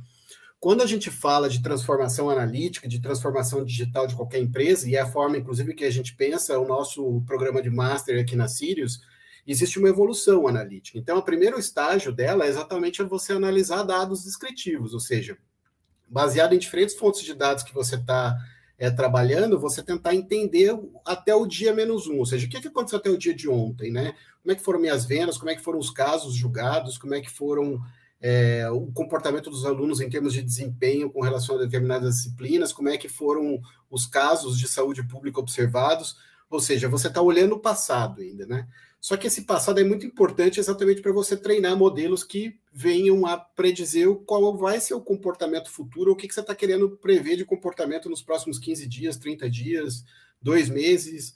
Quando a gente fala de transformação analítica, de transformação digital de qualquer empresa, e é a forma, inclusive, que a gente pensa o nosso programa de Master aqui na Sirius, existe uma evolução analítica. Então, o primeiro estágio dela é exatamente você analisar dados descritivos, ou seja, baseado em diferentes fontes de dados que você está é, trabalhando, você tentar entender até o dia menos um, ou seja, o que, que aconteceu até o dia de ontem, né? Como é que foram minhas vendas, como é que foram os casos julgados, como é que foram é, o comportamento dos alunos em termos de desempenho com relação a determinadas disciplinas, como é que foram os casos de saúde pública observados, ou seja, você está olhando o passado ainda, né? Só que esse passado é muito importante exatamente para você treinar modelos que venham a predizer qual vai ser o comportamento futuro, o que, que você está querendo prever de comportamento nos próximos 15 dias, 30 dias, dois meses,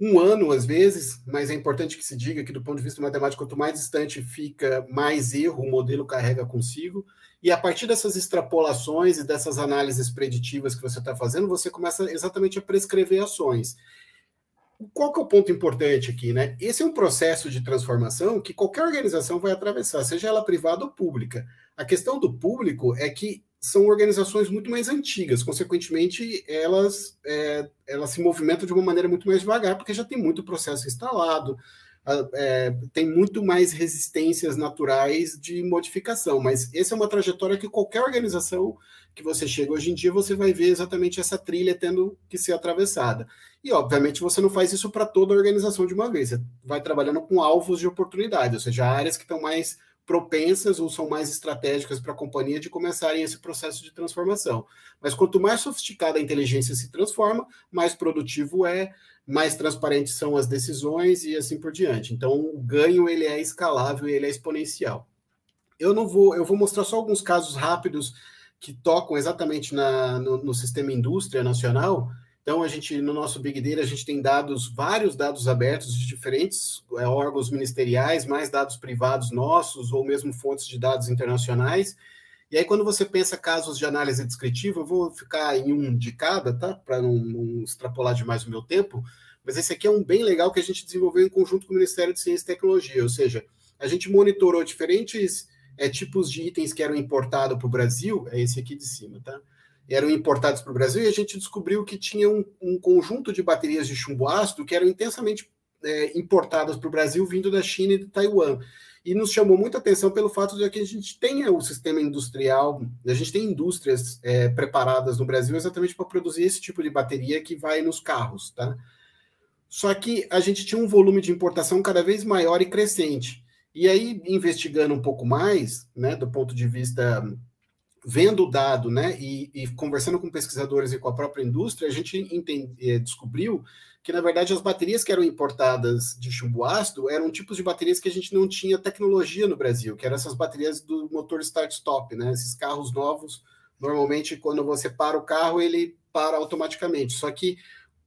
um ano às vezes, mas é importante que se diga que do ponto de vista matemático, quanto mais distante fica, mais erro o modelo carrega consigo. E a partir dessas extrapolações e dessas análises preditivas que você está fazendo, você começa exatamente a prescrever ações. Qual que é o ponto importante aqui, né? Esse é um processo de transformação que qualquer organização vai atravessar, seja ela privada ou pública. A questão do público é que são organizações muito mais antigas, consequentemente, elas, é, elas se movimentam de uma maneira muito mais devagar, porque já tem muito processo instalado, é, tem muito mais resistências naturais de modificação, mas essa é uma trajetória que qualquer organização que você chega hoje em dia, você vai ver exatamente essa trilha tendo que ser atravessada. E, obviamente, você não faz isso para toda a organização de uma vez, você vai trabalhando com alvos de oportunidade, ou seja, áreas que estão mais propensas ou são mais estratégicas para a companhia de começarem esse processo de transformação. Mas quanto mais sofisticada a inteligência se transforma, mais produtivo é, mais transparentes são as decisões e assim por diante. Então, o ganho ele é escalável ele é exponencial. Eu não vou, eu vou mostrar só alguns casos rápidos que tocam exatamente na, no, no sistema indústria nacional então, a gente, no nosso Big Data, a gente tem dados, vários dados abertos de diferentes é, órgãos ministeriais, mais dados privados nossos, ou mesmo fontes de dados internacionais. E aí, quando você pensa casos de análise descritiva, eu vou ficar em um de cada, tá? Para não, não extrapolar demais o meu tempo, mas esse aqui é um bem legal que a gente desenvolveu em conjunto com o Ministério de Ciência e Tecnologia, ou seja, a gente monitorou diferentes é, tipos de itens que eram importados para o Brasil, é esse aqui de cima, tá? eram importados para o Brasil, e a gente descobriu que tinha um, um, conjunto de baterias de chumbo ácido que eram intensamente é, importadas para o Brasil vindo da China e de Taiwan. E nos chamou muita atenção pelo fato de que a gente tenha o sistema industrial, a gente tem indústrias é, preparadas no Brasil exatamente para produzir esse tipo de bateria que vai nos carros, tá? Só que a gente tinha um volume de importação cada vez maior e crescente. E aí, investigando um pouco mais, né, do ponto de vista vendo o dado, né, e, e, conversando com pesquisadores e com a própria indústria, a gente entende, eh, descobriu que, na verdade, as baterias que eram importadas de chumbo ácido eram tipos de baterias que a gente não tinha tecnologia no Brasil, que eram essas baterias do motor start-stop, né, esses carros novos, normalmente, quando você para o carro, ele para automaticamente, só que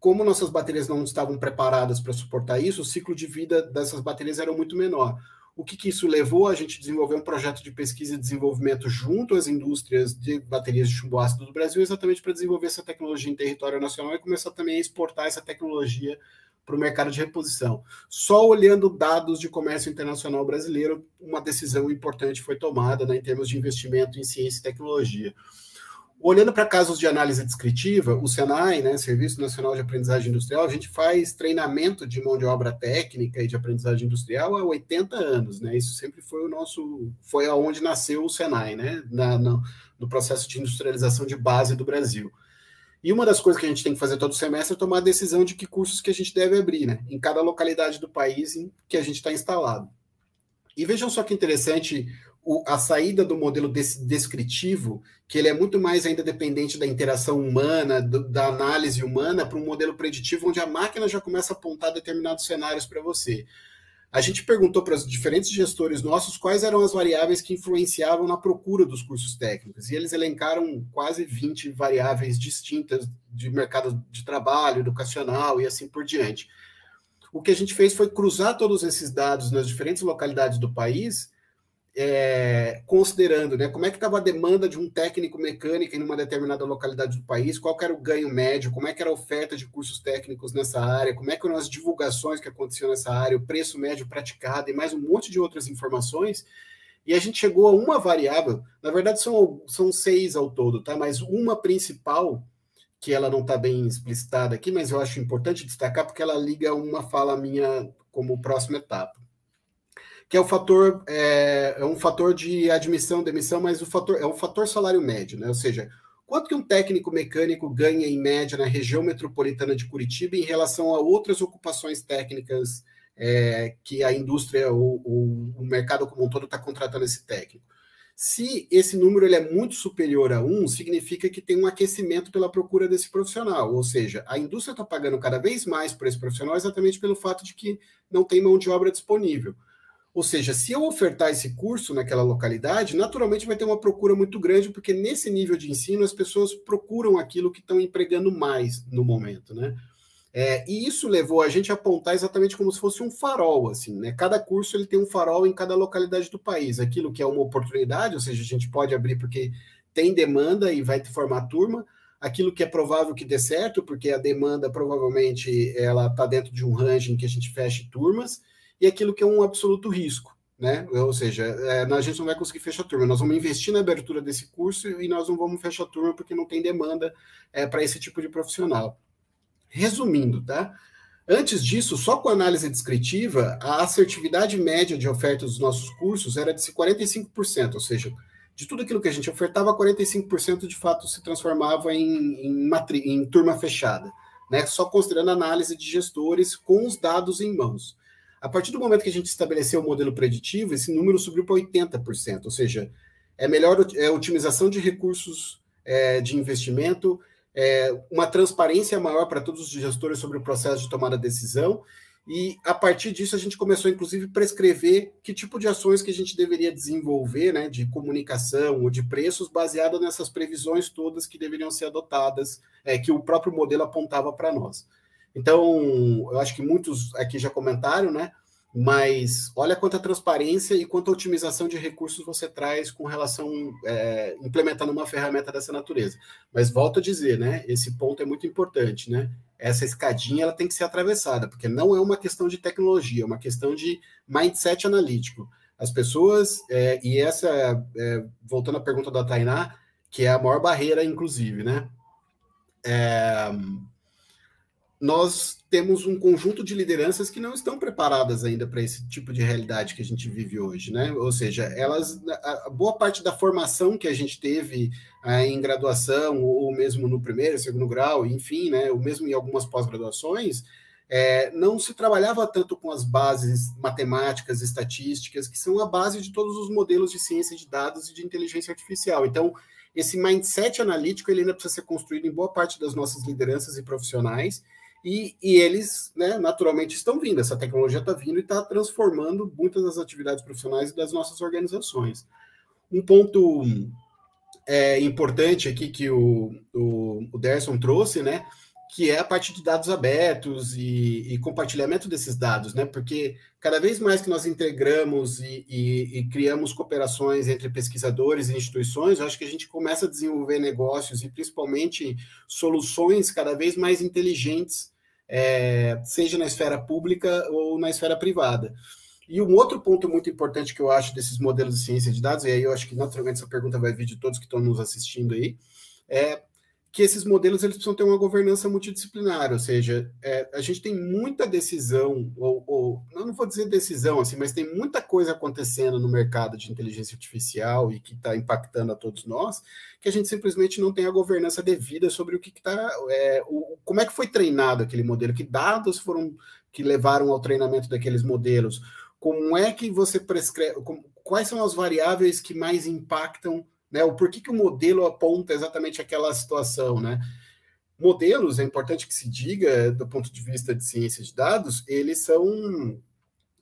como nossas baterias não estavam preparadas para suportar isso, o ciclo de vida dessas baterias era muito menor. O que, que, isso levou? A gente desenvolver um projeto de pesquisa e desenvolvimento junto às indústrias de baterias de chumbo ácido do Brasil, exatamente para desenvolver essa tecnologia em território nacional e começar também a exportar essa tecnologia para o mercado de reposição. Só olhando dados de comércio internacional brasileiro, uma decisão importante foi tomada né, em termos de investimento em ciência e tecnologia. Olhando para casos de análise descritiva, o Senai, né, Serviço Nacional de Aprendizagem Industrial, a gente faz treinamento de mão de obra técnica e de aprendizagem industrial há 80 anos, né? Isso sempre foi o nosso, foi aonde nasceu o Senai, né? Na, no, no processo de industrialização de base do Brasil. E uma das coisas que a gente tem que fazer todo semestre é tomar a decisão de que cursos que a gente deve abrir, né? Em cada localidade do país em que a gente está instalado. E vejam só que interessante o, a saída do modelo des, descritivo, que ele é muito mais ainda dependente da interação humana, do, da análise humana, para um modelo preditivo onde a máquina já começa a apontar determinados cenários para você. A gente perguntou para os diferentes gestores nossos quais eram as variáveis que influenciavam na procura dos cursos técnicos, e eles elencaram quase 20 variáveis distintas de mercado de trabalho, educacional e assim por diante. O que a gente fez foi cruzar todos esses dados nas diferentes localidades do país é, considerando né, como é que estava a demanda de um técnico mecânico em uma determinada localidade do país, qual era o ganho médio, como é que era a oferta de cursos técnicos nessa área, como é que eram as divulgações que aconteciam nessa área, o preço médio praticado e mais um monte de outras informações. E a gente chegou a uma variável, na verdade são, são seis ao todo, tá? Mas uma principal, que ela não está bem explicitada aqui, mas eu acho importante destacar porque ela liga uma fala minha como próxima etapa que é o fator é, é, um fator de admissão, demissão, mas o fator é o fator salário médio, né? Ou seja, quanto que um técnico mecânico ganha em média na região metropolitana de Curitiba em relação a outras ocupações técnicas é, que a indústria ou, ou, o mercado como um todo está contratando esse técnico? Se esse número ele é muito superior a 1, significa que tem um aquecimento pela procura desse profissional, ou seja, a indústria está pagando cada vez mais por esse profissional exatamente pelo fato de que não tem mão de obra disponível. Ou seja, se eu ofertar esse curso naquela localidade, naturalmente vai ter uma procura muito grande, porque nesse nível de ensino as pessoas procuram aquilo que estão empregando mais no momento, né? É, e isso levou a gente a apontar exatamente como se fosse um farol, assim, né? Cada curso ele tem um farol em cada localidade do país. Aquilo que é uma oportunidade, ou seja, a gente pode abrir porque tem demanda e vai formar turma. Aquilo que é provável que dê certo, porque a demanda provavelmente ela está dentro de um range em que a gente feche turmas e aquilo que é um absoluto risco, né? Ou seja, é, a gente não vai conseguir fechar a turma, nós vamos investir na abertura desse curso e nós não vamos fechar a turma porque não tem demanda é, para esse tipo de profissional. Resumindo, tá? Antes disso, só com análise descritiva, a assertividade média de oferta dos nossos cursos era de 45%, ou seja, de tudo aquilo que a gente ofertava, 45% de fato se transformava em, em, em turma fechada, né? Só considerando análise de gestores com os dados em mãos. A partir do momento que a gente estabeleceu o modelo preditivo, esse número subiu para 80%, ou seja, é melhor é, otimização de recursos é, de investimento, é, uma transparência maior para todos os gestores sobre o processo de tomada de decisão, e a partir disso a gente começou, inclusive, a prescrever que tipo de ações que a gente deveria desenvolver, né, de comunicação ou de preços, baseado nessas previsões todas que deveriam ser adotadas, é, que o próprio modelo apontava para nós. Então, eu acho que muitos aqui já comentaram, né? Mas olha quanta transparência e quanta otimização de recursos você traz com relação é, implementando uma ferramenta dessa natureza. Mas volto a dizer, né? Esse ponto é muito importante, né? Essa escadinha ela tem que ser atravessada, porque não é uma questão de tecnologia, é uma questão de mindset analítico. As pessoas, é, e essa, é, voltando à pergunta da Tainá, que é a maior barreira, inclusive, né? É, nós temos um conjunto de lideranças que não estão preparadas ainda para esse tipo de realidade que a gente vive hoje, né? Ou seja, elas, a boa parte da formação que a gente teve ah, em graduação ou mesmo no primeiro, segundo grau, enfim, né? Ou mesmo em algumas pós-graduações, é, não se trabalhava tanto com as bases matemáticas, estatísticas, que são a base de todos os modelos de ciência de dados e de inteligência artificial. Então, esse mindset analítico ele ainda precisa ser construído em boa parte das nossas lideranças e profissionais e, e eles, né, naturalmente, estão vindo. Essa tecnologia está vindo e está transformando muitas das atividades profissionais das nossas organizações. Um ponto é, importante aqui que o, o, o Derson trouxe, né, que é a parte de dados abertos e, e, compartilhamento desses dados, né? Porque cada vez mais que nós integramos e, e, e, criamos cooperações entre pesquisadores e instituições, eu acho que a gente começa a desenvolver negócios e principalmente soluções cada vez mais inteligentes, é, seja na esfera pública ou na esfera privada. E um outro ponto muito importante que eu acho desses modelos de ciência de dados, e aí eu acho que naturalmente essa pergunta vai vir de todos que estão nos assistindo aí, é que esses modelos eles precisam ter uma governança multidisciplinar, ou seja, é, a gente tem muita decisão, ou, ou não vou dizer decisão assim, mas tem muita coisa acontecendo no mercado de inteligência artificial e que está impactando a todos nós, que a gente simplesmente não tem a governança devida sobre o que está, é, como é que foi treinado aquele modelo, que dados foram que levaram ao treinamento daqueles modelos, como é que você prescreve, como, quais são as variáveis que mais impactam né? O porquê que o modelo aponta exatamente aquela situação, né? Modelos, é importante que se diga, do ponto de vista de ciência de dados, eles são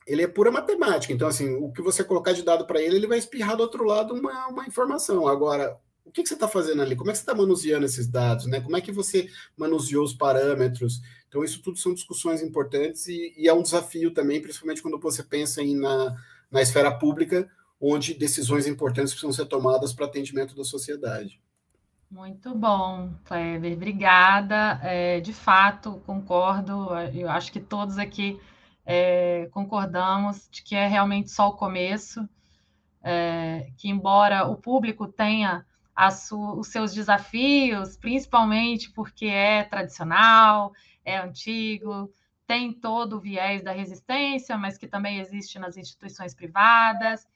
ele é pura matemática. Então, assim, o que você colocar de dado para ele, ele vai espirrar do outro lado uma, uma informação. Agora, o que, que você está fazendo ali? Como é que você está manuseando esses dados? Né? Como é que você manuseou os parâmetros? Então, isso tudo são discussões importantes e, e é um desafio também, principalmente quando você pensa em, na, na esfera pública, onde decisões importantes precisam ser tomadas para atendimento da sociedade. Muito bom, Kleber, obrigada. É, de fato, concordo, eu acho que todos aqui é, concordamos de que é realmente só o começo, é, que embora o público tenha os seus desafios, principalmente porque é tradicional, é antigo, tem todo o viés da resistência, mas que também existe nas instituições privadas,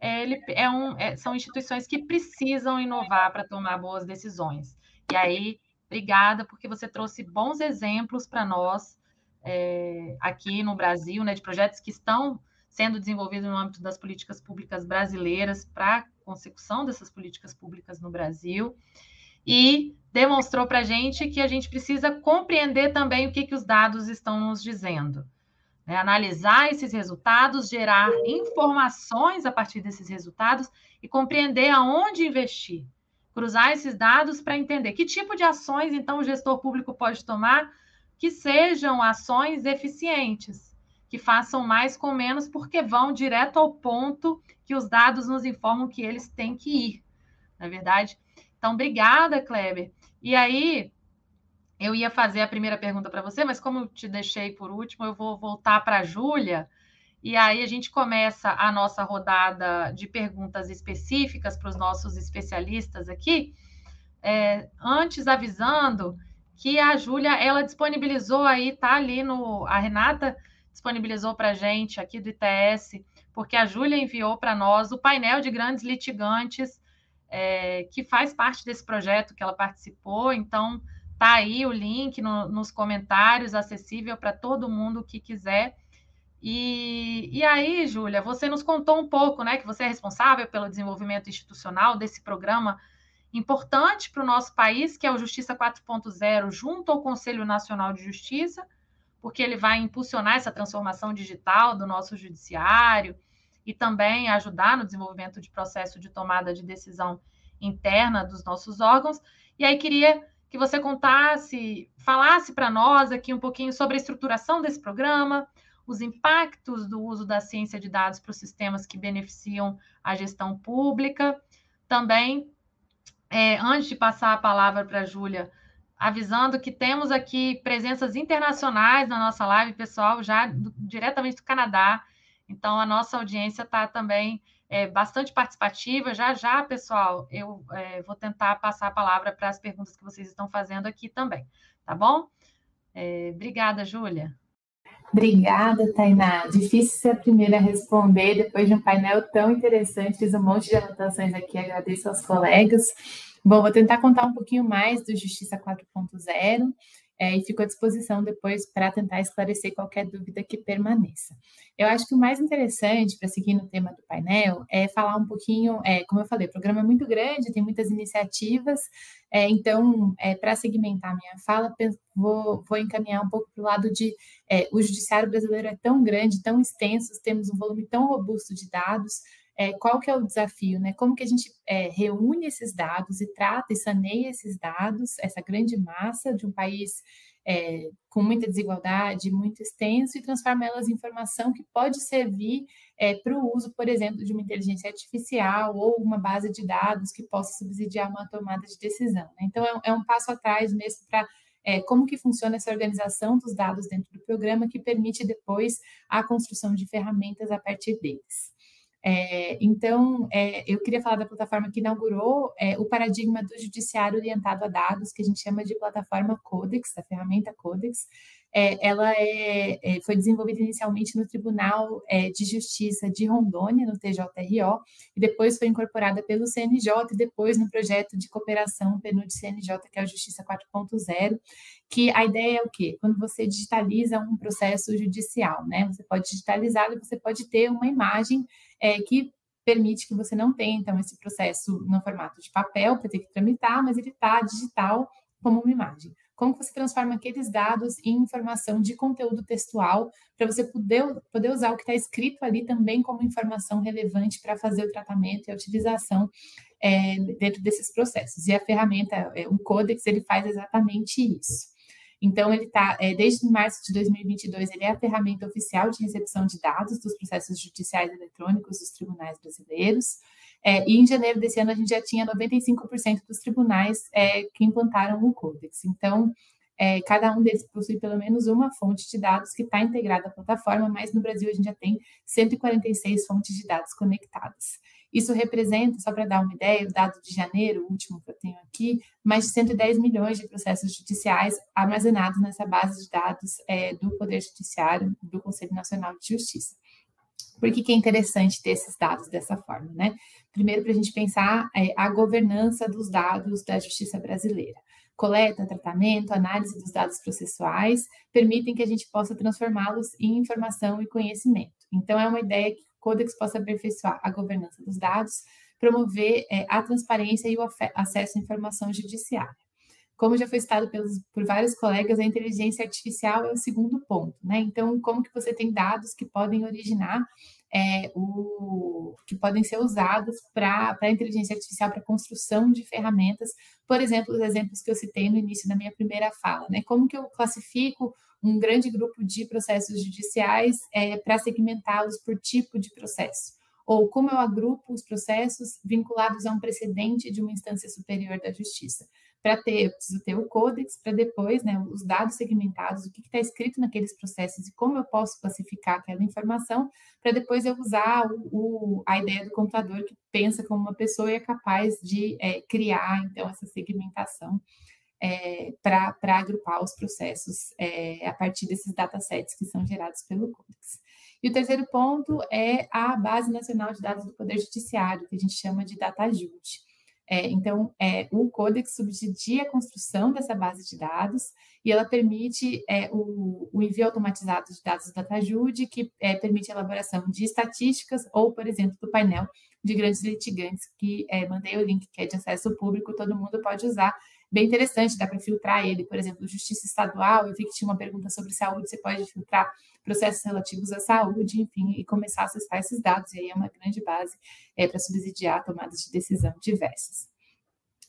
é, ele é um, é, são instituições que precisam inovar para tomar boas decisões. E aí, obrigada, porque você trouxe bons exemplos para nós é, aqui no Brasil, né, de projetos que estão sendo desenvolvido no âmbito das políticas públicas brasileiras para a consecução dessas políticas públicas no Brasil. E demonstrou para a gente que a gente precisa compreender também o que, que os dados estão nos dizendo. Né? Analisar esses resultados, gerar informações a partir desses resultados e compreender aonde investir. Cruzar esses dados para entender que tipo de ações, então, o gestor público pode tomar que sejam ações eficientes que façam mais com menos, porque vão direto ao ponto que os dados nos informam que eles têm que ir, na é verdade? Então, obrigada, Kleber. E aí, eu ia fazer a primeira pergunta para você, mas como eu te deixei por último, eu vou voltar para a Júlia. E aí a gente começa a nossa rodada de perguntas específicas para os nossos especialistas aqui. É, antes avisando que a Júlia ela disponibilizou aí, tá ali no. A Renata disponibilizou para a gente aqui do ITS, porque a Júlia enviou para nós o painel de grandes litigantes é, que faz parte desse projeto que ela participou. Então, tá aí o link no, nos comentários, acessível para todo mundo que quiser. E, e aí, Júlia, você nos contou um pouco, né, que você é responsável pelo desenvolvimento institucional desse programa importante para o nosso país, que é o Justiça 4.0, junto ao Conselho Nacional de Justiça, porque ele vai impulsionar essa transformação digital do nosso judiciário e também ajudar no desenvolvimento de processo de tomada de decisão interna dos nossos órgãos. E aí queria que você contasse, falasse para nós aqui um pouquinho sobre a estruturação desse programa, os impactos do uso da ciência de dados para os sistemas que beneficiam a gestão pública. Também, é, antes de passar a palavra para a Júlia, avisando que temos aqui presenças internacionais na nossa live, pessoal, já do, diretamente do Canadá. Então, a nossa audiência está também é, bastante participativa. Já, já, pessoal, eu é, vou tentar passar a palavra para as perguntas que vocês estão fazendo aqui também, tá bom? É, obrigada, Júlia. Obrigada, Tainá. Difícil ser a primeira a responder depois de um painel tão interessante. Fiz um monte de anotações aqui, agradeço aos colegas. Bom, vou tentar contar um pouquinho mais do Justiça 4.0 é, e fico à disposição depois para tentar esclarecer qualquer dúvida que permaneça. Eu acho que o mais interessante para seguir no tema do painel é falar um pouquinho, é, como eu falei, o programa é muito grande, tem muitas iniciativas, é, então, é, para segmentar a minha fala, vou, vou encaminhar um pouco para o lado de é, o judiciário brasileiro é tão grande, tão extenso, temos um volume tão robusto de dados é, qual que é o desafio, né? Como que a gente é, reúne esses dados e trata e saneia esses dados, essa grande massa de um país é, com muita desigualdade, muito extenso, e transforma elas em informação que pode servir é, para o uso, por exemplo, de uma inteligência artificial ou uma base de dados que possa subsidiar uma tomada de decisão. Né? Então, é, é, um passo atrás mesmo para é, como que funciona essa organização dos dados dentro do programa que permite depois a construção de ferramentas a partir deles. É, então, é, eu queria falar da plataforma que inaugurou é, o paradigma do judiciário orientado a dados, que a gente chama de plataforma Codex, a ferramenta Codex. É, ela é, é, foi desenvolvida inicialmente no Tribunal é, de Justiça de Rondônia, no TJRO, e depois foi incorporada pelo CNJ e depois no projeto de cooperação PNUD-CNJ, que é o Justiça 4.0, que a ideia é o quê? Quando você digitaliza um processo judicial, né? Você pode digitalizar e você pode ter uma imagem é, que permite que você não tenha, então, esse processo no formato de papel para ter que tramitar, mas ele está digital como uma imagem. Como você transforma aqueles dados em informação de conteúdo textual para você poder, poder usar o que está escrito ali também como informação relevante para fazer o tratamento e a utilização é, dentro desses processos. E a ferramenta, é, o Codex, ele faz exatamente isso. Então, ele está, é, desde março de 2022, ele é a ferramenta oficial de recepção de dados dos processos judiciais eletrônicos dos tribunais brasileiros. É, e em janeiro desse ano, a gente já tinha 95% dos tribunais é, que implantaram o Codex. Então, é, cada um deles possui pelo menos uma fonte de dados que está integrada à plataforma, mas no Brasil a gente já tem 146 fontes de dados conectadas. Isso representa, só para dar uma ideia, o dado de janeiro, o último que eu tenho aqui, mais de 110 milhões de processos judiciais armazenados nessa base de dados é, do Poder Judiciário, do Conselho Nacional de Justiça. Por que, que é interessante ter esses dados dessa forma, né? Primeiro, para a gente pensar é, a governança dos dados da justiça brasileira coleta, tratamento, análise dos dados processuais permitem que a gente possa transformá-los em informação e conhecimento. Então, é uma ideia que o Codex possa aperfeiçoar a governança dos dados, promover é, a transparência e o acesso à informação judiciária. Como já foi citado pelos, por vários colegas, a inteligência artificial é o segundo ponto, né? Então, como que você tem dados que podem originar é, o, que podem ser usados para a inteligência artificial, para construção de ferramentas, por exemplo, os exemplos que eu citei no início da minha primeira fala, né? Como que eu classifico um grande grupo de processos judiciais é, para segmentá-los por tipo de processo? Ou como eu agrupo os processos vinculados a um precedente de uma instância superior da justiça? para ter, eu preciso ter o códex para depois, né, os dados segmentados, o que está escrito naqueles processos e como eu posso classificar aquela informação, para depois eu usar o, o, a ideia do computador que pensa como uma pessoa e é capaz de é, criar, então, essa segmentação é, para agrupar os processos é, a partir desses datasets que são gerados pelo Codex. E o terceiro ponto é a Base Nacional de Dados do Poder Judiciário, que a gente chama de DataJud. É, então, é, o Codex subsidia a construção dessa base de dados e ela permite é, o, o, envio automatizado de dados do DataJude, que é, permite a elaboração de estatísticas ou, por exemplo, do painel de grandes litigantes, que é, mandei o link que é de acesso público, todo mundo pode usar bem interessante, dá para filtrar ele, por exemplo, Justiça Estadual, eu vi que tinha uma pergunta sobre saúde, você pode filtrar processos relativos à saúde, enfim, e começar a acessar esses dados, e aí é uma grande base é, para subsidiar tomadas de decisão diversas.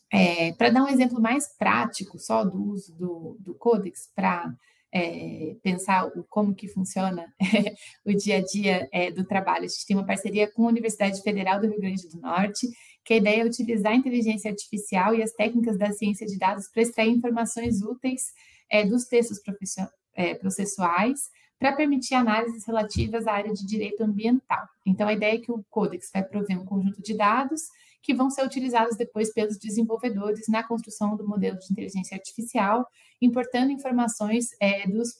É, para dar um exemplo mais prático só do uso do, do Codex para é, pensar o, como que funciona o dia a dia é, do trabalho. A gente tem uma parceria com a Universidade Federal do Rio Grande do Norte, que a ideia é utilizar a inteligência artificial e as técnicas da ciência de dados para extrair informações úteis é, dos textos é, processuais para permitir análises relativas à área de direito ambiental. Então, a ideia é que o Codex vai prover um conjunto de dados que vão ser utilizados depois pelos desenvolvedores na construção do modelo de inteligência artificial, importando informações é, dos,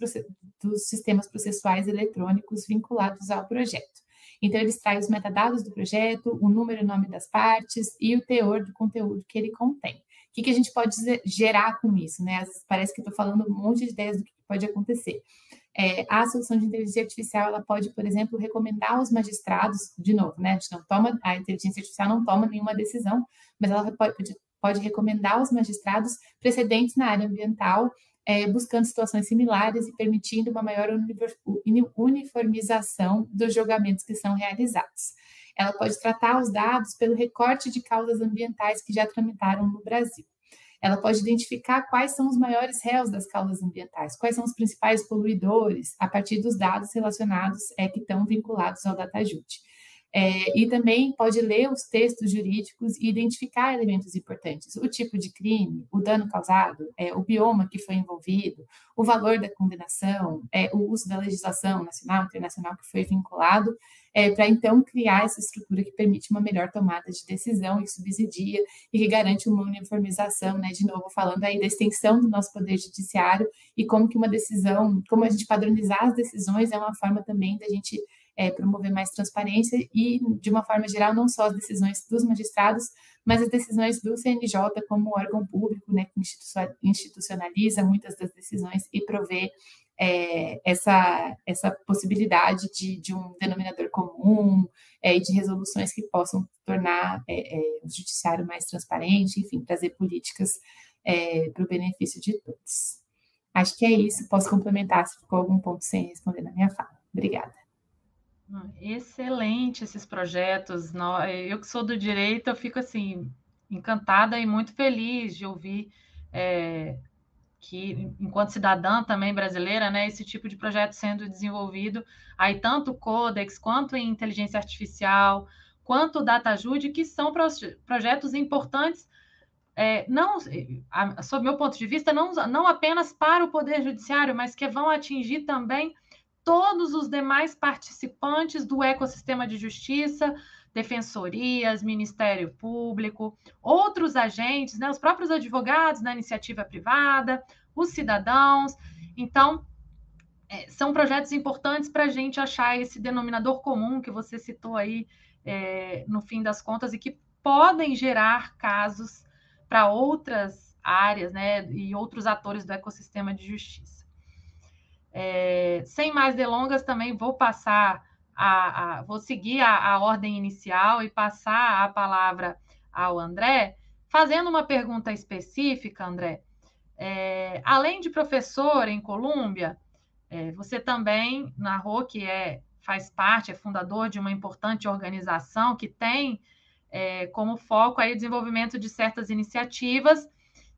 dos sistemas processuais eletrônicos vinculados ao projeto. Então, ele extrai os metadados do projeto, o número e nome das partes e o teor do conteúdo que ele contém. O que, que a gente pode gerar com isso? Né? Parece que estou falando um monte de ideias do que pode acontecer. É, a solução de inteligência artificial ela pode, por exemplo, recomendar aos magistrados, de novo, né? A gente não toma, a inteligência artificial não toma nenhuma decisão, mas ela pode, pode recomendar aos magistrados precedentes na área ambiental, é, buscando situações similares e permitindo uma maior uniformização dos julgamentos que são realizados. Ela pode tratar os dados pelo recorte de causas ambientais que já tramitaram no Brasil ela pode identificar quais são os maiores réus das causas ambientais, quais são os principais poluidores, a partir dos dados relacionados é, que estão vinculados ao DataJut. É, e também pode ler os textos jurídicos e identificar elementos importantes, o tipo de crime, o dano causado, é, o bioma que foi envolvido, o valor da condenação, é, o uso da legislação nacional, internacional que foi vinculado, é, para então criar essa estrutura que permite uma melhor tomada de decisão e subsidia e que garante uma uniformização, né, de novo falando aí da extensão do nosso poder judiciário e como que uma decisão, como a gente padronizar as decisões é uma forma também da gente é, promover mais transparência e, de uma forma geral, não só as decisões dos magistrados, mas as decisões do CNJ como órgão público, né, que institucionaliza muitas das decisões e provê é, essa, essa possibilidade de, de um denominador comum é, e de resoluções que possam tornar é, é o judiciário mais transparente, enfim, trazer políticas é, para o benefício de todos. Acho que é isso. Posso complementar se ficou algum ponto sem responder na minha fala. Obrigada. Excelente esses projetos. Eu que sou do direito, eu fico assim encantada e muito feliz de ouvir é, que, enquanto cidadã também brasileira, né, esse tipo de projeto sendo desenvolvido, aí tanto Codex, quanto em inteligência artificial, quanto o DataJude, que são projetos importantes, é, não, sob meu ponto de vista, não, não apenas para o Poder Judiciário, mas que vão atingir também todos os demais participantes do ecossistema de justiça, defensorias, Ministério Público, outros agentes, né, os próprios advogados da iniciativa privada, os cidadãos. Então, é, são projetos importantes para a gente achar esse denominador comum que você citou aí é, no fim das contas e que podem gerar casos para outras áreas né, e outros atores do ecossistema de justiça. É, sem mais delongas, também vou passar a, a vou seguir a, a ordem inicial e passar a palavra ao André, fazendo uma pergunta específica, André. É, além de professor em Colômbia, é, você também narrou que é, faz parte, é fundador de uma importante organização que tem é, como foco aí o desenvolvimento de certas iniciativas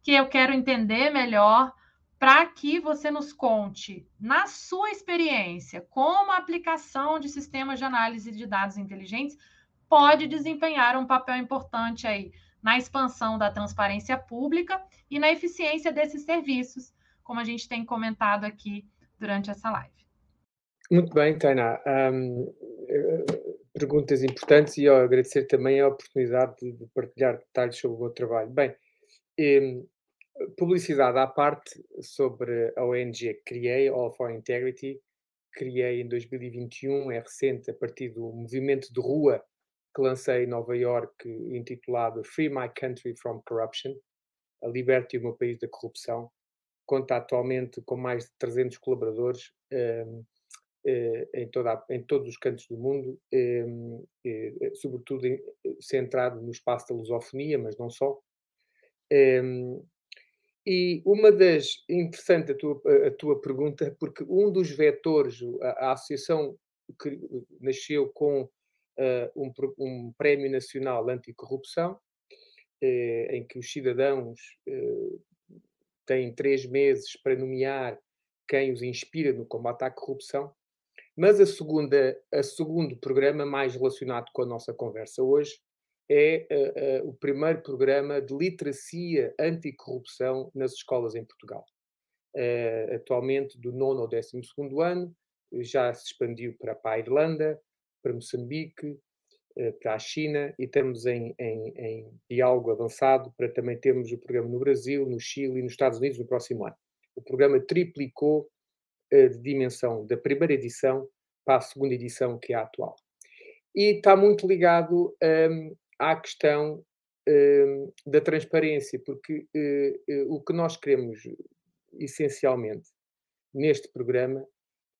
que eu quero entender melhor para que você nos conte, na sua experiência, como a aplicação de sistemas de análise de dados inteligentes pode desempenhar um papel importante aí na expansão da transparência pública e na eficiência desses serviços, como a gente tem comentado aqui durante essa live. Muito bem, Tainá. Um, perguntas importantes e eu agradecer também a oportunidade de partilhar detalhes sobre o meu trabalho. Bem, publicidade à parte sobre a ONG que criei, All for Integrity, criei em 2021, é recente, a partir do movimento de rua que lancei em Nova York, intitulado Free My Country from Corruption, a liberte o meu país da corrupção. Conta atualmente com mais de 300 colaboradores um, eh, em, toda, em todos os cantos do mundo, um, eh, sobretudo em, centrado no espaço da lusofonia, mas não só. Um, e uma das. Interessante a tua, a tua pergunta, porque um dos vetores, a, a associação que nasceu com uh, um, um, prémio nacional anticorrupção, uh, em que os cidadãos uh, têm três meses para nomear quem os inspira no combate à corrupção. Mas a segunda, a segundo programa mais relacionado com a nossa conversa hoje é o primeiro programa de literacia anticorrupção nas escolas em Portugal. atualmente, do nono ao décimo segundo ano, já se expandiu para, a Irlanda, para Moçambique, para a China e estamos em, em, em, diálogo avançado para também termos o programa no Brasil, no Chile e nos Estados Unidos no próximo ano. O programa triplicou de dimensão da primeira edição para a segunda edição, que é a atual. E está muito ligado um, à questão um, da transparência, porque uh, uh, o que nós queremos essencialmente neste programa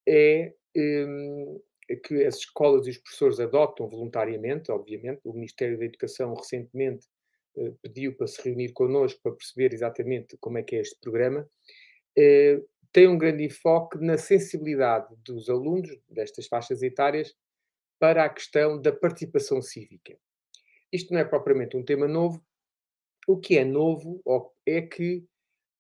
é um, que as escolas e os professores adotam voluntariamente, obviamente. O Ministério da Educação recentemente eh, pediu para se reunir connosco para perceber exatamente como é que é este programa. Eh, tem um grande enfoque na sensibilidade dos alunos destas faixas etárias para a questão da participação cívica. Isto não é propriamente um tema novo. O que é novo é que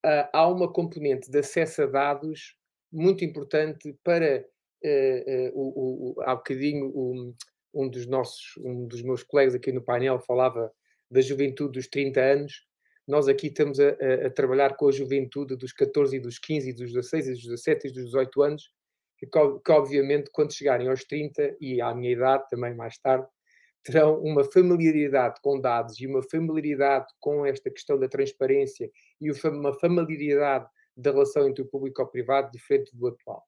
uh, há uma componente de acesso a dados muito importante para uh, uh, o, o, há bocadinho um, um dos nossos, um dos meus colegas aqui no painel falava da juventude dos 30 anos. Nós aqui estamos a, a, a, trabalhar com a juventude dos 14 e dos 15 e dos 16 e dos 17 e dos 18 anos, que, que obviamente quando chegarem aos 30 e à minha idade também mais tarde, terão uma familiaridade com dados e uma familiaridade com esta questão da transparência e uma familiaridade da relação entre o público e o privado diferente do atual.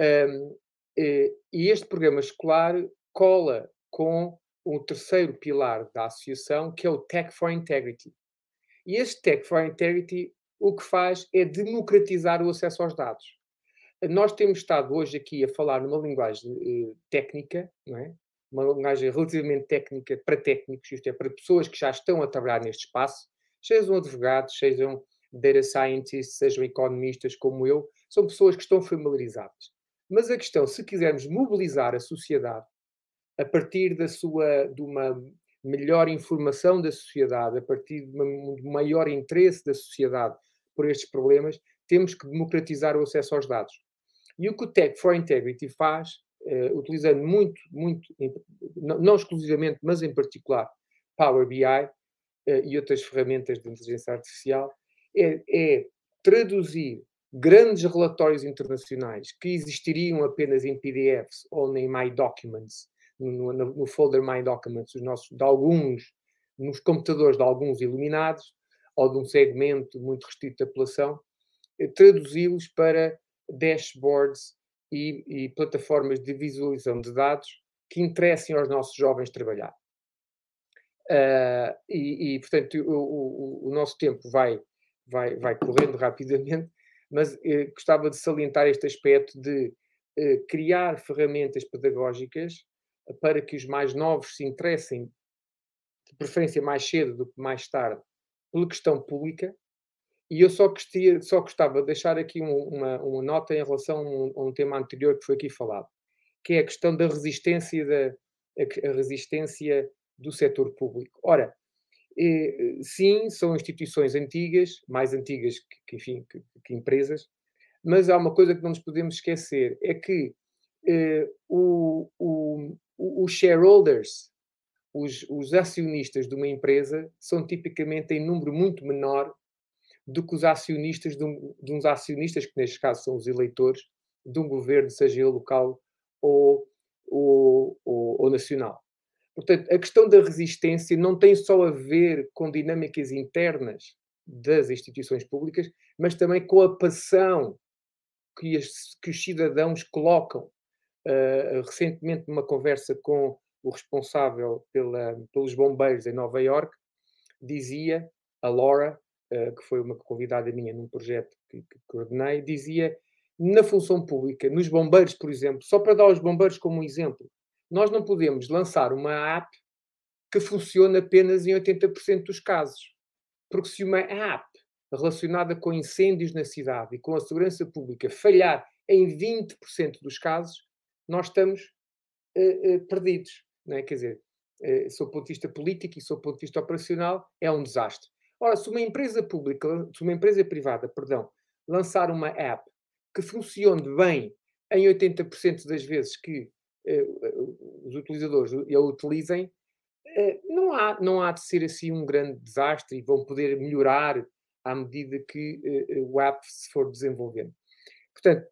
Um, e este programa escolar cola com o terceiro pilar da associação, que é o Tech for Integrity. E este Tech for Integrity o que faz é democratizar o acesso aos dados. Nós temos estado hoje aqui a falar numa linguagem uh, técnica, não é? Uma linguagem relativamente técnica para técnicos, isto é, para pessoas que já estão a trabalhar neste espaço, sejam advogados, sejam data scientists, sejam economistas como eu, são pessoas que estão familiarizadas. Mas a questão, se quisermos mobilizar a sociedade a partir da sua, de uma melhor informação da sociedade, a partir de um maior interesse da sociedade por estes problemas, temos que democratizar o acesso aos dados. E o que o Tech for Integrity faz, uh, utilizando muito, muito, não, não, exclusivamente, mas em particular, Power BI uh, eh, e outras ferramentas de inteligência artificial, é, é traduzir grandes relatórios internacionais que existiriam apenas em PDFs ou em My Documents, no, no, no folder My Documents, os nossos, de alguns, nos computadores de alguns iluminados, ou de um segmento muito restrito da população, eh, traduzi-los para dashboards e, e, plataformas de visualização de dados que interessem aos nossos jovens trabalhar. Uh, e, e, portanto, o, o, o, nosso tempo vai, vai, vai correndo rapidamente, mas eh, gostava de salientar este aspecto de eh, criar ferramentas pedagógicas para que os mais novos se interessem, de preferência mais cedo do que mais tarde, pela questão pública. E eu só, gostia, só gostava de deixar aqui um, uma, uma, nota em relação a um, a um, tema anterior que foi aqui falado, que é a questão da resistência, da, a resistência do setor público. Ora, eh, sim, são instituições antigas, mais antigas que, que enfim, que, que, empresas, mas há uma coisa que não nos podemos esquecer, é que eh, o, o, os shareholders, os, os, acionistas de uma empresa, são tipicamente em número muito menor do que os acionistas de, um, de uns acionistas, que neste caso são os eleitores, de um governo, seja ele local ou, ou, ou, ou nacional. Portanto, a questão da resistência não tem só a ver com dinâmicas internas das instituições públicas, mas também com a passão que, as, que os cidadãos colocam. Uh, recentemente, numa conversa com o responsável pela, pelos bombeiros em Nova York, dizia, a Laura, que foi uma convidada minha num projeto que, que coordenei, dizia na função pública, nos bombeiros, por exemplo, só para dar os bombeiros como um exemplo, nós não podemos lançar uma app que funcione apenas em 80% dos casos. Porque se uma app relacionada com incêndios na cidade e com a segurança pública falhar em 20% dos casos, nós estamos uh, uh, perdidos. Não é? Quer dizer, uh, sob o ponto de vista político e sob o ponto de vista operacional, é um desastre. Ora, se uma empresa pública, se uma empresa privada, perdão, lançar uma app que funcione bem em 80% das vezes que eh, os utilizadores a utilizem, eh, não há, não há de ser assim um grande desastre e vão poder melhorar à medida que eh, o app se for desenvolvendo. Portanto,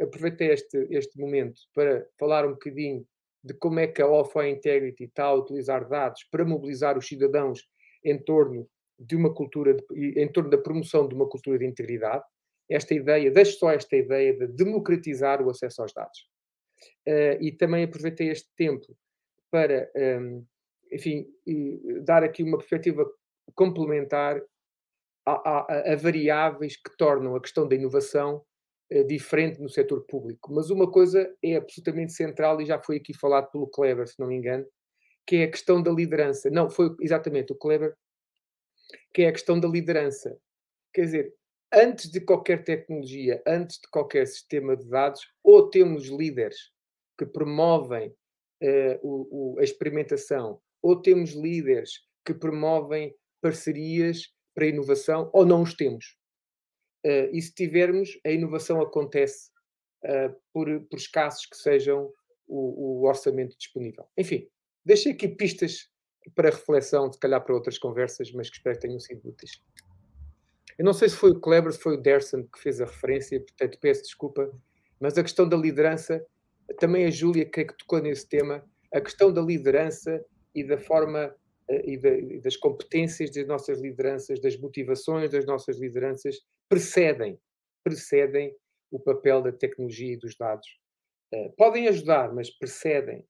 aproveitei este, este momento para falar um bocadinho de como é que a OFA Integrity está a utilizar dados para mobilizar os cidadãos em torno de uma cultura, de, em torno da promoção de uma cultura de integridade. Esta ideia, deixo só esta ideia de democratizar o acesso aos dados. Uh, e também aproveitei este tempo para, um, ehm, enfim, dar aqui uma perspectiva complementar a, a, a, variáveis que tornam a questão da inovação uh, diferente no setor público. Mas uma coisa é absolutamente central e já foi aqui falado pelo Kleber, se não me engano, que é a questão da liderança. Não, foi exatamente o Kleber, que é a questão da liderança. Quer dizer, antes de qualquer tecnologia, antes de qualquer sistema de dados, ou temos líderes que promovem uh, o, o, a experimentação, ou temos líderes que promovem parcerias para a inovação, ou não os temos. Uh, e se tivermos, a inovação acontece uh, por, por escassos que sejam o, o orçamento disponível. Enfim, deixei aqui pistas para reflexão, se calhar para outras conversas, mas que espero que tenham sido úteis. Eu não sei se foi o Kleber, se foi o Derson que fez a referência, portanto peço desculpa, mas a questão da liderança, também a Júlia que, é que tocou nesse tema, a questão da liderança e da forma eh, e, e das competências das nossas lideranças, das motivações das nossas lideranças, precedem, precedem o papel da tecnologia e dos dados. Uh, podem ajudar, mas precedem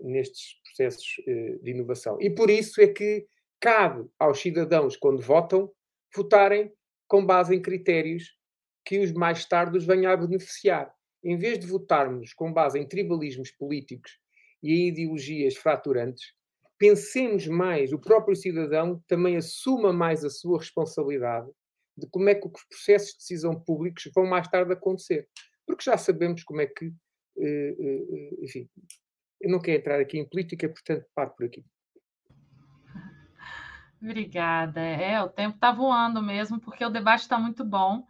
nestes processos uh, de inovação. E por isso é que cabe aos cidadãos, quando votam, votarem com base em critérios que os mais tarde os venham a beneficiar. Em vez de votarmos com base em tribalismos políticos e em ideologias fraturantes, pensemos mais, o próprio cidadão também assuma mais a sua responsabilidade de como é que os processos de decisão públicos vão mais tarde acontecer. Porque já sabemos como é que, eh, eh, enfim, eu não quero entrar aqui em política, portanto, paro por aqui. Obrigada. É, o tempo está voando mesmo, porque o debate está muito bom.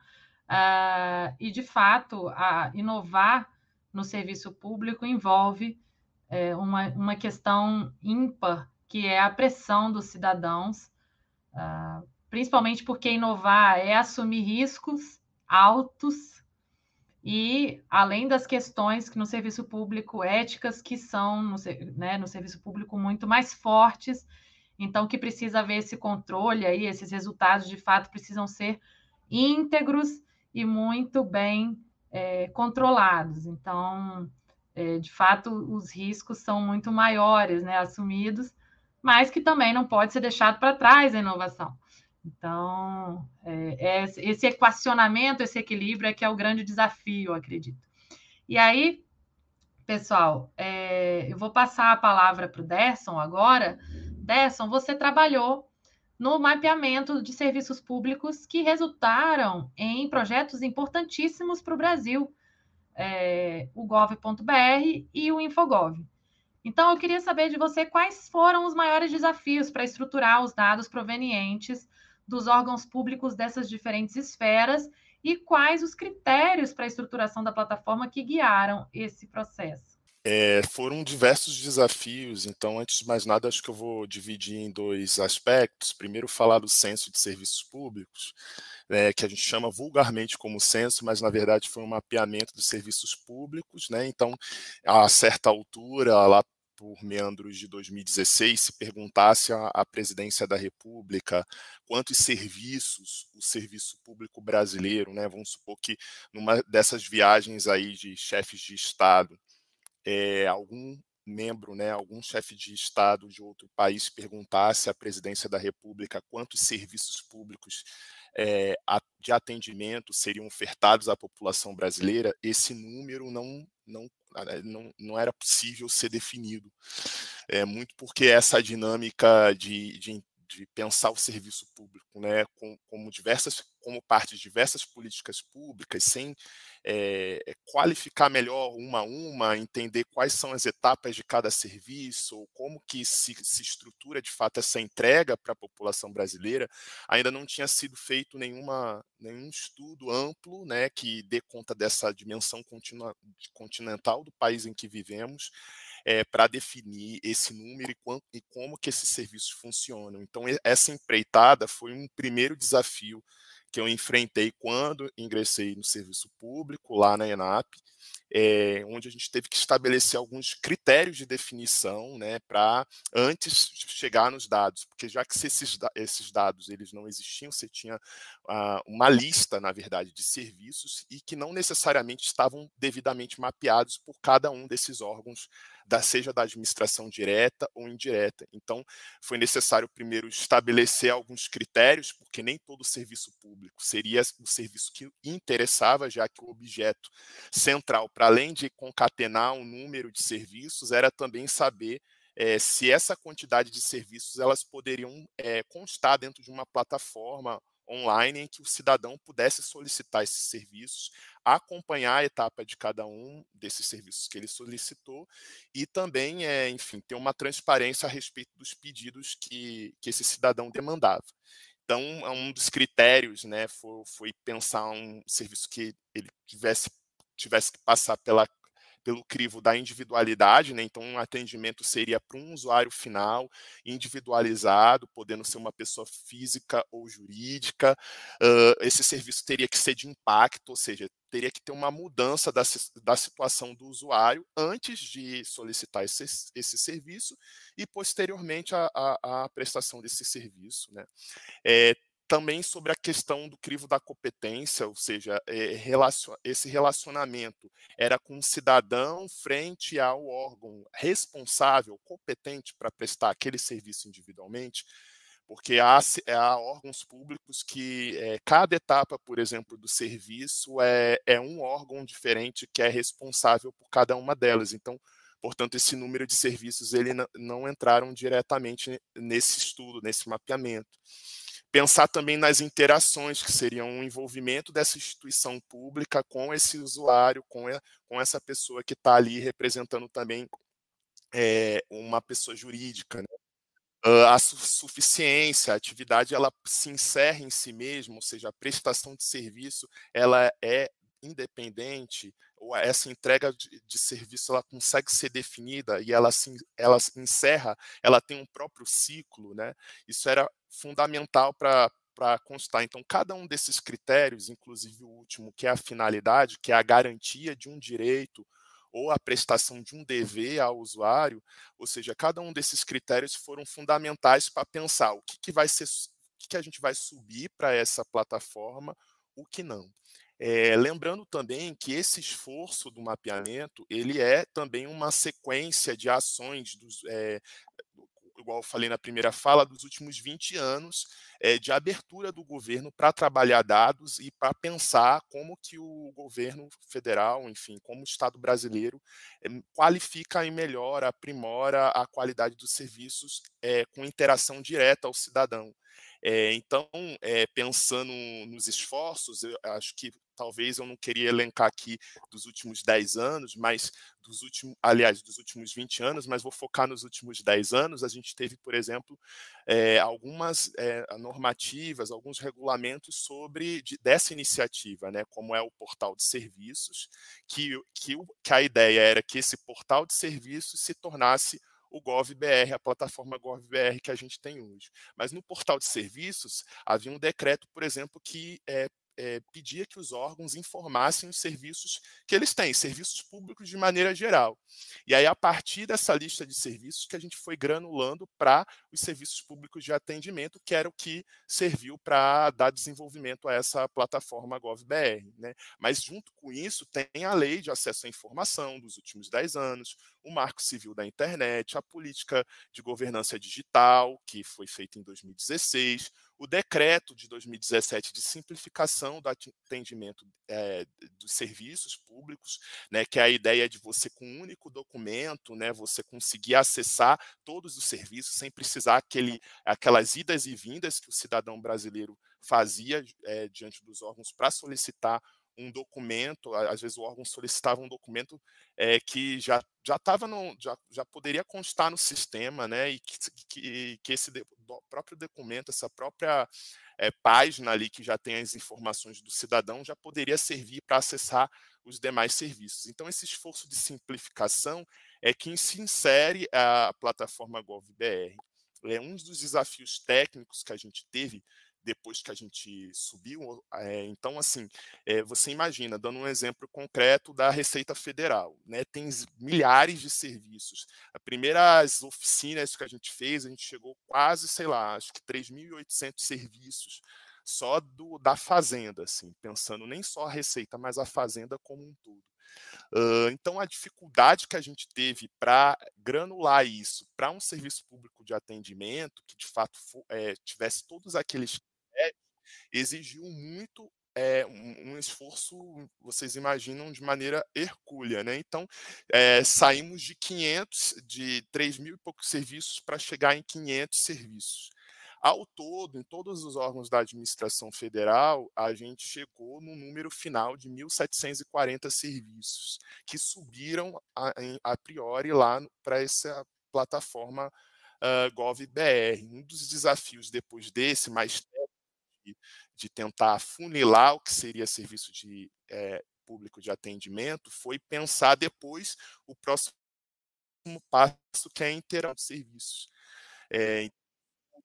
Uh, e, de fato, a inovar no serviço público envolve é, uma, uma questão ímpar, que é a pressão dos cidadãos, uh, principalmente porque inovar é assumir riscos altos e, além das questões que no serviço público, éticas, que são no, né, no serviço público muito mais fortes então, que precisa haver esse controle aí, esses resultados de fato precisam ser íntegros e muito bem é, controlados. Então, é, de fato, os riscos são muito maiores, né, assumidos, mas que também não pode ser deixado para trás a inovação. Então, é, é, esse equacionamento, esse equilíbrio é que é o grande desafio, eu acredito. E aí, pessoal, é, eu vou passar a palavra para o Derson agora. Derson, você trabalhou no mapeamento de serviços públicos que resultaram em projetos importantíssimos para o Brasil, é, o gov.br e o Infogov. Então, eu queria saber de você quais foram os maiores desafios para estruturar os dados provenientes dos órgãos públicos dessas diferentes esferas e quais os critérios para a estruturação da plataforma que guiaram esse processo. É, foram diversos desafios, então, antes de mais nada, acho que eu vou dividir em dois aspectos. Primeiro, falar do censo de serviços públicos, né, que a gente chama vulgarmente como censo, mas na verdade foi um mapeamento dos serviços públicos. Né? Então, a certa altura, lá por meandros de 2016, se perguntasse à presidência da República quantos serviços o serviço público brasileiro, né, vamos supor que numa dessas viagens aí de chefes de Estado, é, algum membro, né, algum chefe de Estado de outro país perguntasse à presidência da República quantos serviços públicos é, de atendimento seriam ofertados à população brasileira, esse número não, não, não, não era possível ser definido. É, muito porque essa dinâmica de, de de pensar o serviço público né, com, como, diversas, como parte de diversas políticas públicas, sem é, qualificar melhor uma a uma, entender quais são as etapas de cada serviço, ou como que se, se estrutura de fato essa entrega para a população brasileira, ainda não tinha sido feito nenhuma, nenhum estudo amplo né, que dê conta dessa dimensão continua, continental do país em que vivemos é, para definir esse número e, quanto, e como que esses serviços funcionam. Então, essa empreitada foi um primeiro desafio que eu enfrentei quando ingressei no serviço público lá na ENAP, é, onde a gente teve que estabelecer alguns critérios de definição, né, para antes chegar nos dados, porque já que esses, esses dados eles não existiam, você tinha uh, uma lista, na verdade, de serviços e que não necessariamente estavam devidamente mapeados por cada um desses órgãos, da, seja da administração direta ou indireta. Então, foi necessário primeiro estabelecer alguns critérios, porque nem todo serviço público seria o serviço que interessava, já que o objeto central para além de concatenar um número de serviços, era também saber é, se essa quantidade de serviços elas poderiam é, constar dentro de uma plataforma online em que o cidadão pudesse solicitar esses serviços, acompanhar a etapa de cada um desses serviços que ele solicitou e também, é, enfim, ter uma transparência a respeito dos pedidos que, que esse cidadão demandava. Então, um dos critérios né, foi, foi pensar um serviço que ele tivesse tivesse que passar pela pelo crivo da individualidade, né? Então, um atendimento seria para um usuário final, individualizado, podendo ser uma pessoa física ou jurídica. Uh, esse serviço teria que ser de impacto, ou seja, teria que ter uma mudança da, da situação do usuário antes de solicitar esse, esse serviço e posteriormente a, a, a prestação desse serviço, né? É, também sobre a questão do crivo da competência, ou seja, é, esse relacionamento era com o cidadão frente ao órgão responsável, competente para prestar aquele serviço individualmente, porque há, há órgãos públicos que é, cada etapa, por exemplo, do serviço é, é um órgão diferente que é responsável por cada uma delas. Então, portanto, esse número de serviços ele não entraram diretamente nesse estudo, nesse mapeamento pensar também nas interações, que seriam um envolvimento dessa instituição pública com esse usuário, com, com essa pessoa que está ali representando também é, uma pessoa jurídica. Né? a suficiência, a atividade, ela se encerra em si mesma, ou seja, a prestação de serviço, ela é independente, essa entrega de, de, serviço ela consegue ser definida e ela se, ela se encerra, ela tem um próprio ciclo, né? Isso era fundamental para para constar. Então, cada um desses critérios, inclusive o último, que é a finalidade, que é a garantia de um direito ou a prestação de um dever ao usuário, ou seja, cada um desses critérios foram fundamentais para pensar o que, que vai ser, o que, que a gente vai subir para essa plataforma, o que não. É, lembrando também que esse esforço do mapeamento ele é também uma sequência de ações dos, é, igual eu falei na primeira fala, dos últimos 20 anos é, de abertura do governo para trabalhar dados e para pensar como que o governo federal, enfim, como o Estado brasileiro é, qualifica e melhora, aprimora a qualidade dos serviços é, com interação direta ao cidadão. É, então, é, pensando nos esforços, eu acho que talvez eu não queria elencar aqui dos últimos 10 anos, mas dos últimos, aliás, dos últimos 20 anos, mas vou focar nos últimos 10 anos. A gente teve, por exemplo, é, algumas é, normativas, alguns regulamentos sobre de, dessa iniciativa, né, como é o portal de serviços, que, que, que a ideia era que esse portal de serviços se tornasse o GovBR, a plataforma GovBR que a gente tem hoje. Mas no portal de serviços havia um decreto, por exemplo, que é, é, pedia que os órgãos informassem os serviços que eles têm, serviços públicos de maneira geral. E aí, a partir dessa lista de serviços, que a gente foi granulando para os serviços públicos de atendimento, que era o que serviu para dar desenvolvimento a essa plataforma GovBR. Né? Mas, junto com isso, tem a lei de acesso à informação dos últimos 10 anos, o Marco Civil da Internet, a política de governança digital, que foi feita em 2016, o decreto de 2017 de simplificação do atendimento é, dos serviços públicos, né, que é a ideia de você, com um único documento, né, você conseguir acessar todos os serviços sem precisar aquele, aquelas idas e vindas que o cidadão brasileiro fazia é, diante dos órgãos para solicitar um documento, às vezes o órgão solicitava um documento é, que já já estava já, já poderia constar no sistema, né, e que, que, que esse de, próprio documento, essa própria é, página ali que já tem as informações do cidadão já poderia servir para acessar os demais serviços. Então esse esforço de simplificação é que se insere a plataforma GovBR. É um dos desafios técnicos que a gente teve depois que a gente subiu. É, então, assim, é, você imagina, dando um exemplo concreto da Receita Federal, né, tem milhares de serviços. As primeiras oficinas que a gente fez, a gente chegou quase, sei lá, acho que 3.800 serviços só do, da fazenda, assim, pensando nem só a receita, mas a fazenda como um todo. Uh, então, a dificuldade que a gente teve para granular isso para um serviço público de atendimento, que de fato é, tivesse todos aqueles exigiu muito é, um, um, esforço, vocês imaginam, de maneira hercúlea. Né? Então, é, saímos de 500, de 3 mil e poucos serviços para chegar em 500 serviços. Ao todo, em todos os órgãos da administração federal, a gente chegou no número final de 1.740 serviços, que subiram a, a priori lá para essa plataforma uh, GovBR. Um dos desafios depois desse, mais de, tentar funilar o que seria serviço de é, público de atendimento foi pensar depois o próximo passo que é a interação de serviços. É,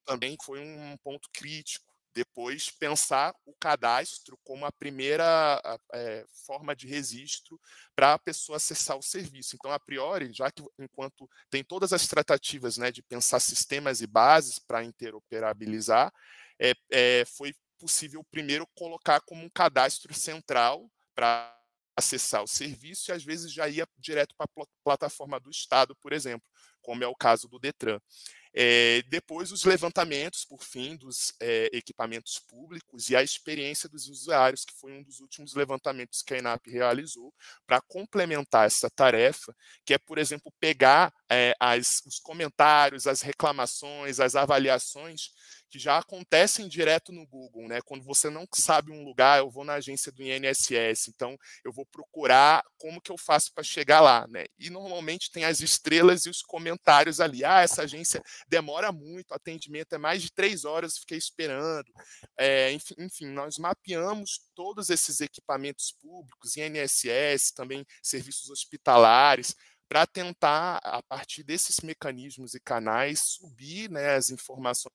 também foi um ponto crítico. Depois, pensar o cadastro como a primeira é, forma de registro para a pessoa acessar o serviço. Então, a priori, já que enquanto tem todas as tratativas né, de pensar sistemas e bases para interoperabilizar, é, é, foi possível primeiro colocar como um cadastro central para acessar o serviço e às vezes já ia direto para a plataforma do Estado, por exemplo, como é o caso do Detran. É, depois, os levantamentos, por fim, dos é, equipamentos públicos e a experiência dos usuários, que foi um dos últimos levantamentos que a ENAP realizou para complementar essa tarefa, que é, por exemplo, pegar é, as, os comentários, as reclamações, as avaliações que já acontecem direto no Google, né? Quando você não sabe um lugar, eu vou na agência do INSS, então eu vou procurar como que eu faço para chegar lá, né? E normalmente tem as estrelas e os comentários ali. Ah, essa agência demora muito, atendimento é mais de três horas, fiquei esperando. É, enfim, enfim, nós mapeamos todos esses equipamentos públicos, INSS, também serviços hospitalares, para tentar, a partir desses mecanismos e canais, subir né, as informações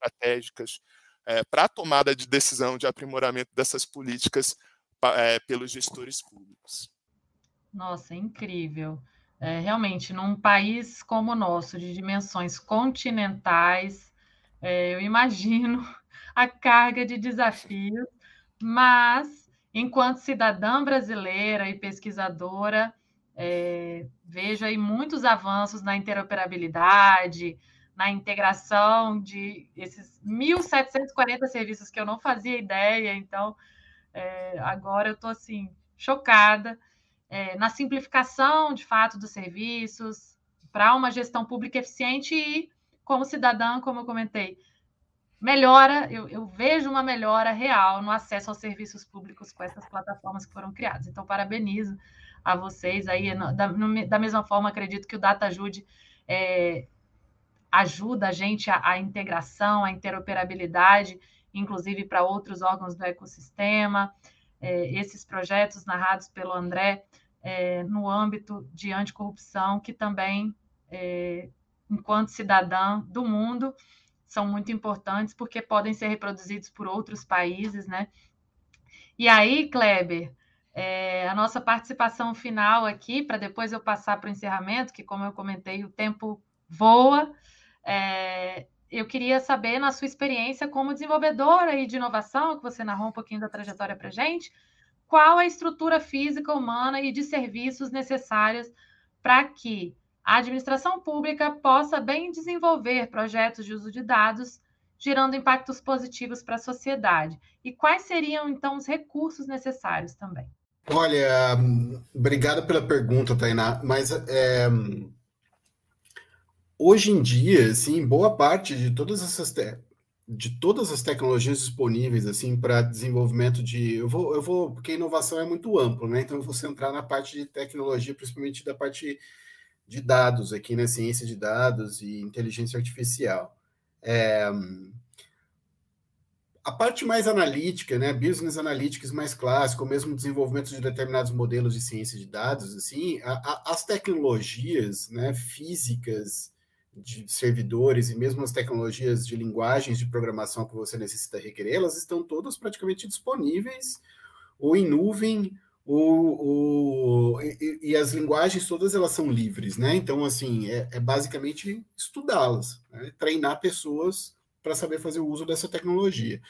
estratégicas é, para a tomada de decisão de aprimoramento dessas políticas é, pelos gestores públicos. Nossa, incrível. É, realmente, num país como o nosso, de dimensões continentais, é, eu imagino a carga de desafios, mas, enquanto cidadã brasileira e pesquisadora, é, vejo aí muitos avanços na interoperabilidade, na integração de esses 1.740 serviços que eu não fazia ideia, então é, agora eu estou assim chocada é, na simplificação de fato dos serviços para uma gestão pública eficiente e como cidadã, como eu comentei, melhora, eu, eu, vejo uma melhora real no acesso aos serviços públicos com essas plataformas que foram criadas. Então, parabenizo a vocês aí. Da, da mesma forma, acredito que o DataJude é, ajuda a gente a, a integração, a interoperabilidade, inclusive para outros órgãos do ecossistema. É, esses projetos narrados pelo André é, no âmbito de anticorrupção, que também, é, enquanto cidadã do mundo, são muito importantes porque podem ser reproduzidos por outros países, né? E aí, Kleber, é, a nossa participação final aqui, para depois eu passar para o encerramento, que, como eu comentei, o tempo voa. É, eu queria saber, na sua experiência como desenvolvedora de inovação, que você narrou um pouquinho da trajetória para gente, qual a estrutura física, humana e de serviços necessários para que a administração pública possa bem desenvolver projetos de uso de dados, gerando impactos positivos para a sociedade. E quais seriam, então, os recursos necessários também? Olha, obrigado pela pergunta, Tainá, mas é, hoje em dia, assim, boa parte de todas essas de todas as tecnologias disponíveis assim para desenvolvimento de eu vou eu vou porque inovação é muito amplo, né? Então eu vou centrar na parte de tecnologia, principalmente da parte de dados aqui, né? Ciência de dados e inteligência artificial. É, a parte mais analítica, né, business analytics mais clássico, mesmo desenvolvimento de determinados modelos de ciência de dados, assim, a, a, as tecnologias, né, físicas de servidores e mesmo as tecnologias de linguagens de programação que você necessita requerer, elas estão todas praticamente disponíveis ou em nuvem ou, e, e, as linguagens todas elas são livres, né? Então assim é, é basicamente estudá-las, né? treinar pessoas para saber fazer o uso dessa tecnologia.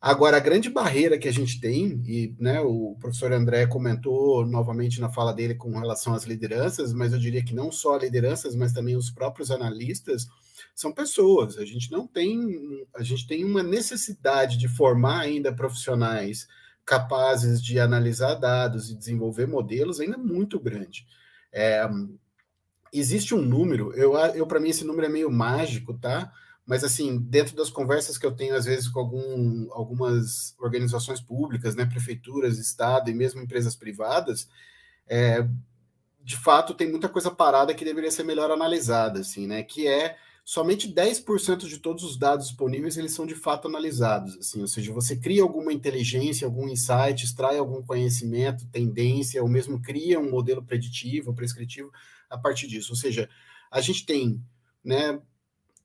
Agora, a grande barreira que a gente tem, e né, o professor André comentou novamente na fala dele com relação às lideranças, mas eu diria que não só lideranças, mas também os próprios analistas, são pessoas. A gente não tem, a gente tem uma necessidade de formar ainda profissionais capazes de analisar dados e desenvolver modelos ainda muito grande. É, existe um número, eu, eu para mim esse número é meio mágico, tá? Mas assim, dentro das conversas que eu tenho às vezes com algum, algumas organizações públicas, né, prefeituras, estado e mesmo empresas privadas, é, de fato tem muita coisa parada que deveria ser melhor analisada, assim, né, que é somente 10% de todos os dados disponíveis eles são de fato analisados, assim, ou seja, você cria alguma inteligência, algum insight, extrai algum conhecimento, tendência, ou mesmo cria um modelo preditivo, prescritivo a partir disso, ou seja, a gente tem né,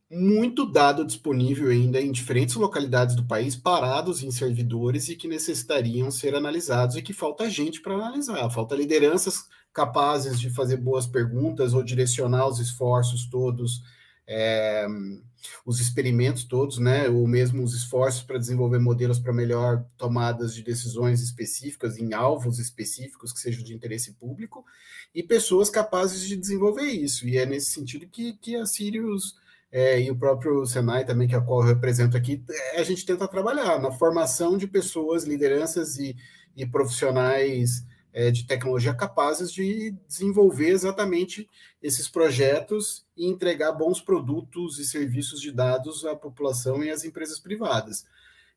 muito dado disponível ainda em diferentes localidades do país, parados em servidores e que necessitariam ser analisados e que falta gente para analisar, falta lideranças capazes de fazer boas perguntas ou direcionar os esforços todos, é, os experimentos todos, né, ou mesmo os esforços para desenvolver modelos para melhor tomadas de decisões específicas em alvos específicos que sejam de interesse público e pessoas capazes de desenvolver isso. E é nesse sentido que, que a Sirius é, e o próprio Senai também, que é a qual eu represento aqui, é, a gente tenta trabalhar na formação de pessoas, lideranças e, e profissionais é, de tecnologia capazes de desenvolver exatamente esses projetos e entregar bons produtos e serviços de dados à população e às empresas privadas.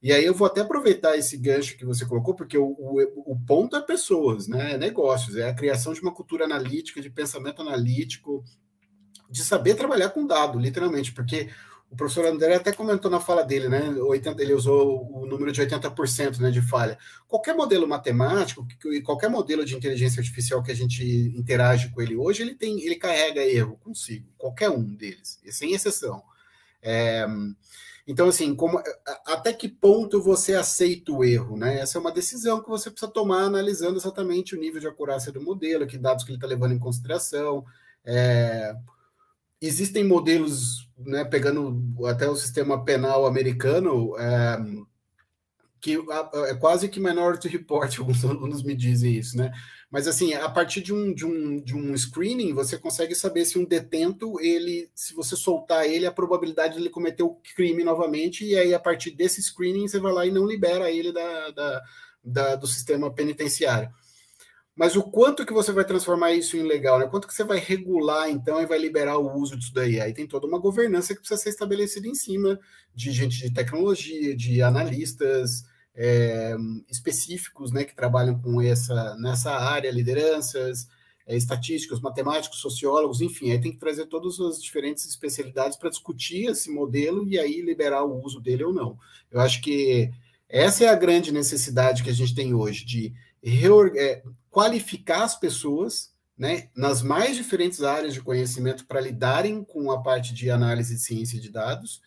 E aí eu vou até aproveitar esse gancho que você colocou, porque o, o, o ponto é pessoas, né? É negócios, é a criação de uma cultura analítica, de pensamento analítico, de saber trabalhar com dado, literalmente, porque o professor André até comentou na fala dele, né? 80, ele usou o número de 80% né, de falha. Qualquer modelo matemático, qualquer modelo de inteligência artificial que a gente interage com ele hoje, ele tem, ele carrega erro consigo, qualquer um deles, sem exceção. É, então, assim, como, até que ponto você aceita o erro, né? Essa é uma decisão que você precisa tomar analisando exatamente o nível de acurácia do modelo, que dados que ele está levando em consideração. É, existem modelos, né, pegando até o sistema penal americano, é, que é quase que Minority Report, alguns alunos me dizem isso, né? Mas assim, a partir de um, de um, de um screening, você consegue saber se um detento, ele, se você soltar ele, a probabilidade de ele cometer o crime novamente, e aí a partir desse screening você vai lá e não libera ele da, da, da do sistema penitenciário. Mas o quanto que você vai transformar isso em legal, né? Quanto que você vai regular, então, e vai liberar o uso disso daí? Aí tem toda uma governança que precisa ser estabelecida em cima de gente de tecnologia, de analistas é, específicos, né, que trabalham com essa nessa área, lideranças, é, estatísticos, matemáticos, sociólogos, enfim, aí tem que trazer todas as diferentes especialidades para discutir esse modelo e aí liberar o uso dele ou não. Eu acho que essa é a grande necessidade que a gente tem hoje de é, qualificar as pessoas né, nas mais diferentes áreas de conhecimento para lidarem com a parte de análise de ciência de dados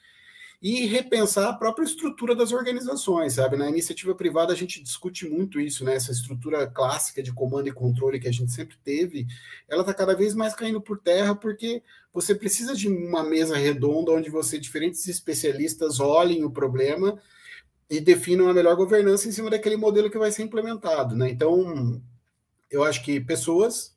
e repensar a própria estrutura das organizações, sabe? Na iniciativa privada a gente discute muito isso, né? Essa estrutura clássica de comando e controle que a gente sempre teve, ela está cada vez mais caindo por terra porque você precisa de uma mesa redonda onde você diferentes especialistas olhem o problema e definam a melhor governança em cima daquele modelo que vai ser implementado, né? Então, eu acho que pessoas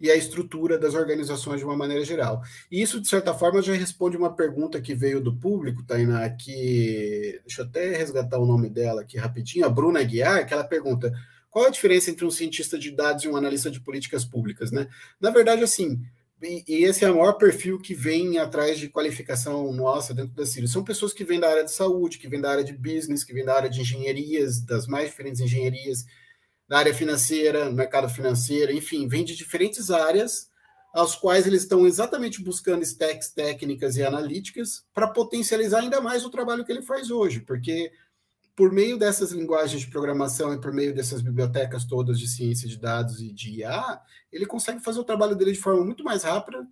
e a estrutura das organizações de uma maneira geral. E isso, de certa forma, já responde uma pergunta que veio do público, Tainá, que. Deixa eu até resgatar o nome dela aqui rapidinho, a Bruna Guiar, que ela pergunta. Qual a diferença entre um cientista de dados e um analista de políticas públicas, né? Na verdade, assim, e, esse é o maior perfil que vem atrás de qualificação nossa dentro da Sírio. São pessoas que vêm da área de saúde, que vêm da área de business, que vêm da área de engenharias, das mais diferentes engenharias, da área financeira, mercado financeiro, enfim, vem de diferentes áreas, aos quais eles estão exatamente buscando stacks técnicas e analíticas para potencializar ainda mais o trabalho que ele faz hoje, porque por meio dessas linguagens de programação e por meio dessas bibliotecas todas de ciência de dados e de IA, ele consegue fazer o trabalho dele de forma muito mais rápida,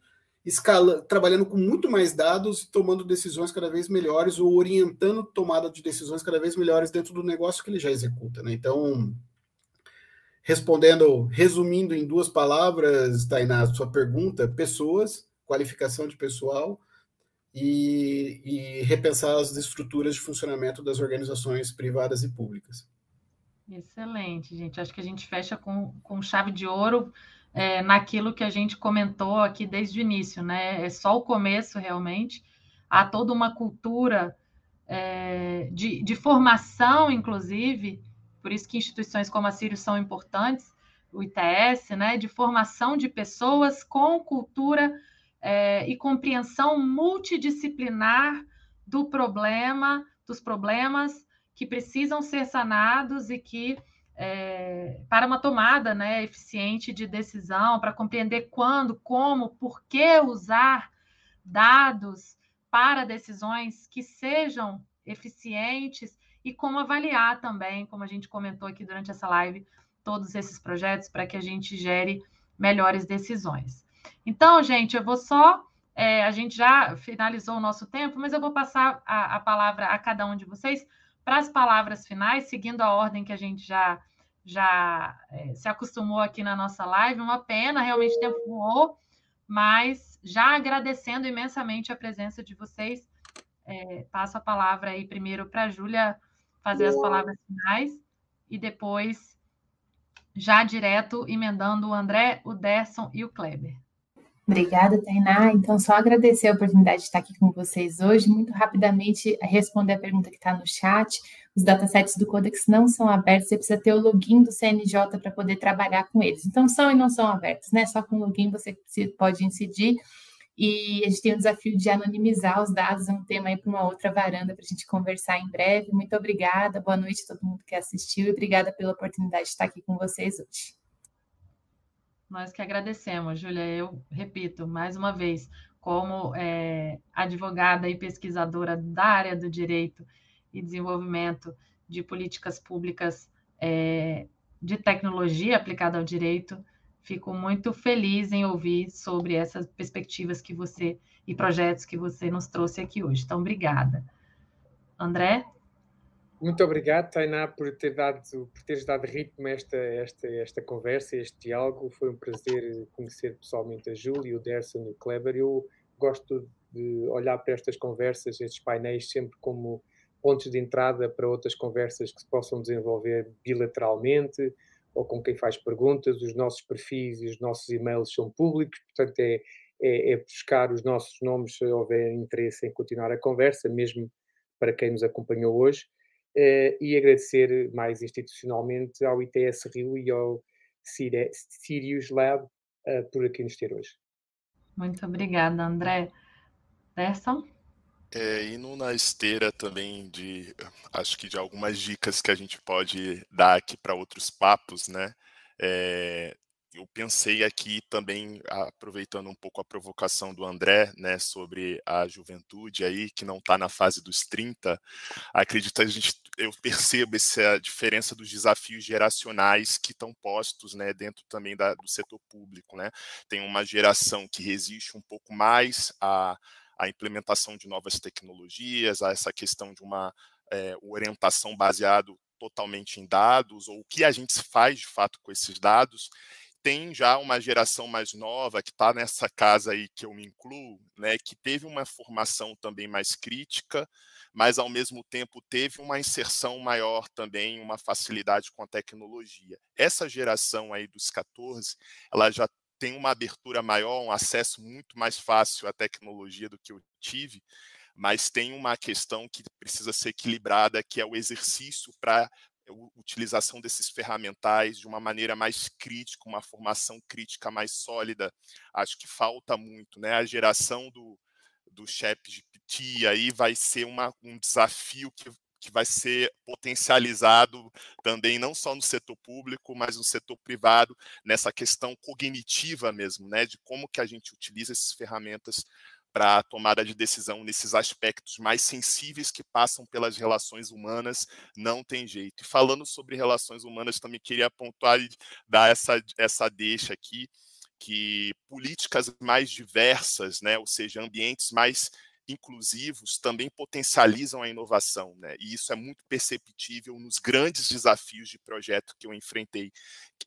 escala, trabalhando com muito mais dados, tomando decisões cada vez melhores ou orientando tomada de decisões cada vez melhores dentro do negócio que ele já executa. Né? Então, Respondendo, resumindo em duas palavras, Tainá, sua pergunta: pessoas, qualificação de pessoal e, e repensar as estruturas de funcionamento das organizações privadas e públicas. Excelente, gente. Acho que a gente fecha com, com chave de ouro é, naquilo que a gente comentou aqui desde o início, né? É só o começo, realmente. Há toda uma cultura é, de, de formação, inclusive, por isso que instituições como a Sírio são importantes, o ITS, né, de formação de pessoas com cultura é, e compreensão multidisciplinar do problema, dos problemas que precisam ser sanados e que é, para uma tomada né, eficiente de decisão, para compreender quando, como, por que usar dados para decisões que sejam eficientes e como avaliar também, como a gente comentou aqui durante essa live, todos esses projetos para que a gente gere melhores decisões. Então, gente, eu vou só. É, a gente já finalizou o nosso tempo, mas eu vou passar a, a palavra a cada um de vocês para as palavras finais, seguindo a ordem que a gente já, já é, se acostumou aqui na nossa live. Uma pena, realmente o tempo voou, mas já agradecendo imensamente a presença de vocês. É, passo a palavra aí primeiro para a Júlia fazer as palavras finais e depois já direto emendando o André, o Derson e o Kleber. Obrigada, Tainá. Então, só agradecer a oportunidade de estar aqui com vocês hoje. Muito rapidamente, responder a pergunta que está no chat. Os datasets do Codex não são abertos, você precisa ter o login do CNJ para poder trabalhar com eles. Então, são e não são abertos, né? Só com o login você pode incidir. E a gente tem o desafio de anonimizar os dados, é um tema aí para uma outra varanda para a gente conversar em breve. Muito obrigada, boa noite a todo mundo que assistiu e obrigada pela oportunidade de estar aqui com vocês hoje. Nós que agradecemos, Júlia. Eu repito mais uma vez, como é, advogada e pesquisadora da área do direito e desenvolvimento de políticas públicas é, de tecnologia aplicada ao direito, Fico muito feliz em ouvir sobre essas perspectivas que você e projetos que você nos trouxe aqui hoje. Então, obrigada. André? Muito obrigado, Tainá, por, ter dado, por teres dado ritmo a esta, esta, esta conversa, este diálogo. Foi um prazer conhecer pessoalmente a Júlia, o Derson e o Kleber. Eu gosto de olhar para estas conversas, estes painéis, sempre como pontos de entrada para outras conversas que se possam desenvolver bilateralmente ou com quem faz perguntas. Os nossos perfis e os nossos e-mails são públicos, portanto, é, é, é buscar os nossos nomes se houver interesse em continuar a conversa, mesmo para quem nos acompanhou hoje. Uh, e agradecer mais institucionalmente ao ITS Rio e ao Sirius Lab uh, por aqui nos ter hoje. Muito obrigada, André. Derson? É, indo na esteira também de, acho que de algumas dicas que a gente pode dar aqui para outros papos, né? É, eu pensei aqui também, aproveitando um pouco a provocação do André, né, sobre a juventude aí, que não está na fase dos 30, acredito a gente, eu percebo essa diferença dos desafios geracionais que estão postos, né, dentro também da, do setor público, né, tem uma geração que resiste um pouco mais a, a implementação de novas tecnologias, a essa questão de uma é, orientação baseado totalmente em dados, ou o que a gente faz de fato com esses dados, tem já uma geração mais nova que está nessa casa aí que eu me incluo, né, que teve uma formação também mais crítica, mas ao mesmo tempo teve uma inserção maior também, uma facilidade com a tecnologia. Essa geração aí dos 14, ela já tem uma abertura maior, um acesso muito mais fácil à tecnologia do que eu tive, mas tem uma questão que precisa ser equilibrada, que é o exercício para utilização desses ferramentais de uma maneira mais crítica, uma formação crítica mais sólida. Acho que falta muito, né? A geração do, do ChatGPT aí vai ser uma, um desafio que, que vai ser potencializado também não só no setor público, mas no setor privado, nessa questão cognitiva mesmo, né? De como que a gente utiliza essas ferramentas para a tomada de decisão nesses aspectos mais sensíveis que passam pelas relações humanas, não tem jeito. E falando sobre relações humanas, também queria pontuar e dar essa, essa deixa aqui, que políticas mais diversas, né, ou seja, ambientes mais inclusivos também potencializam a inovação, né? E isso é muito perceptível nos grandes desafios de projeto que eu enfrentei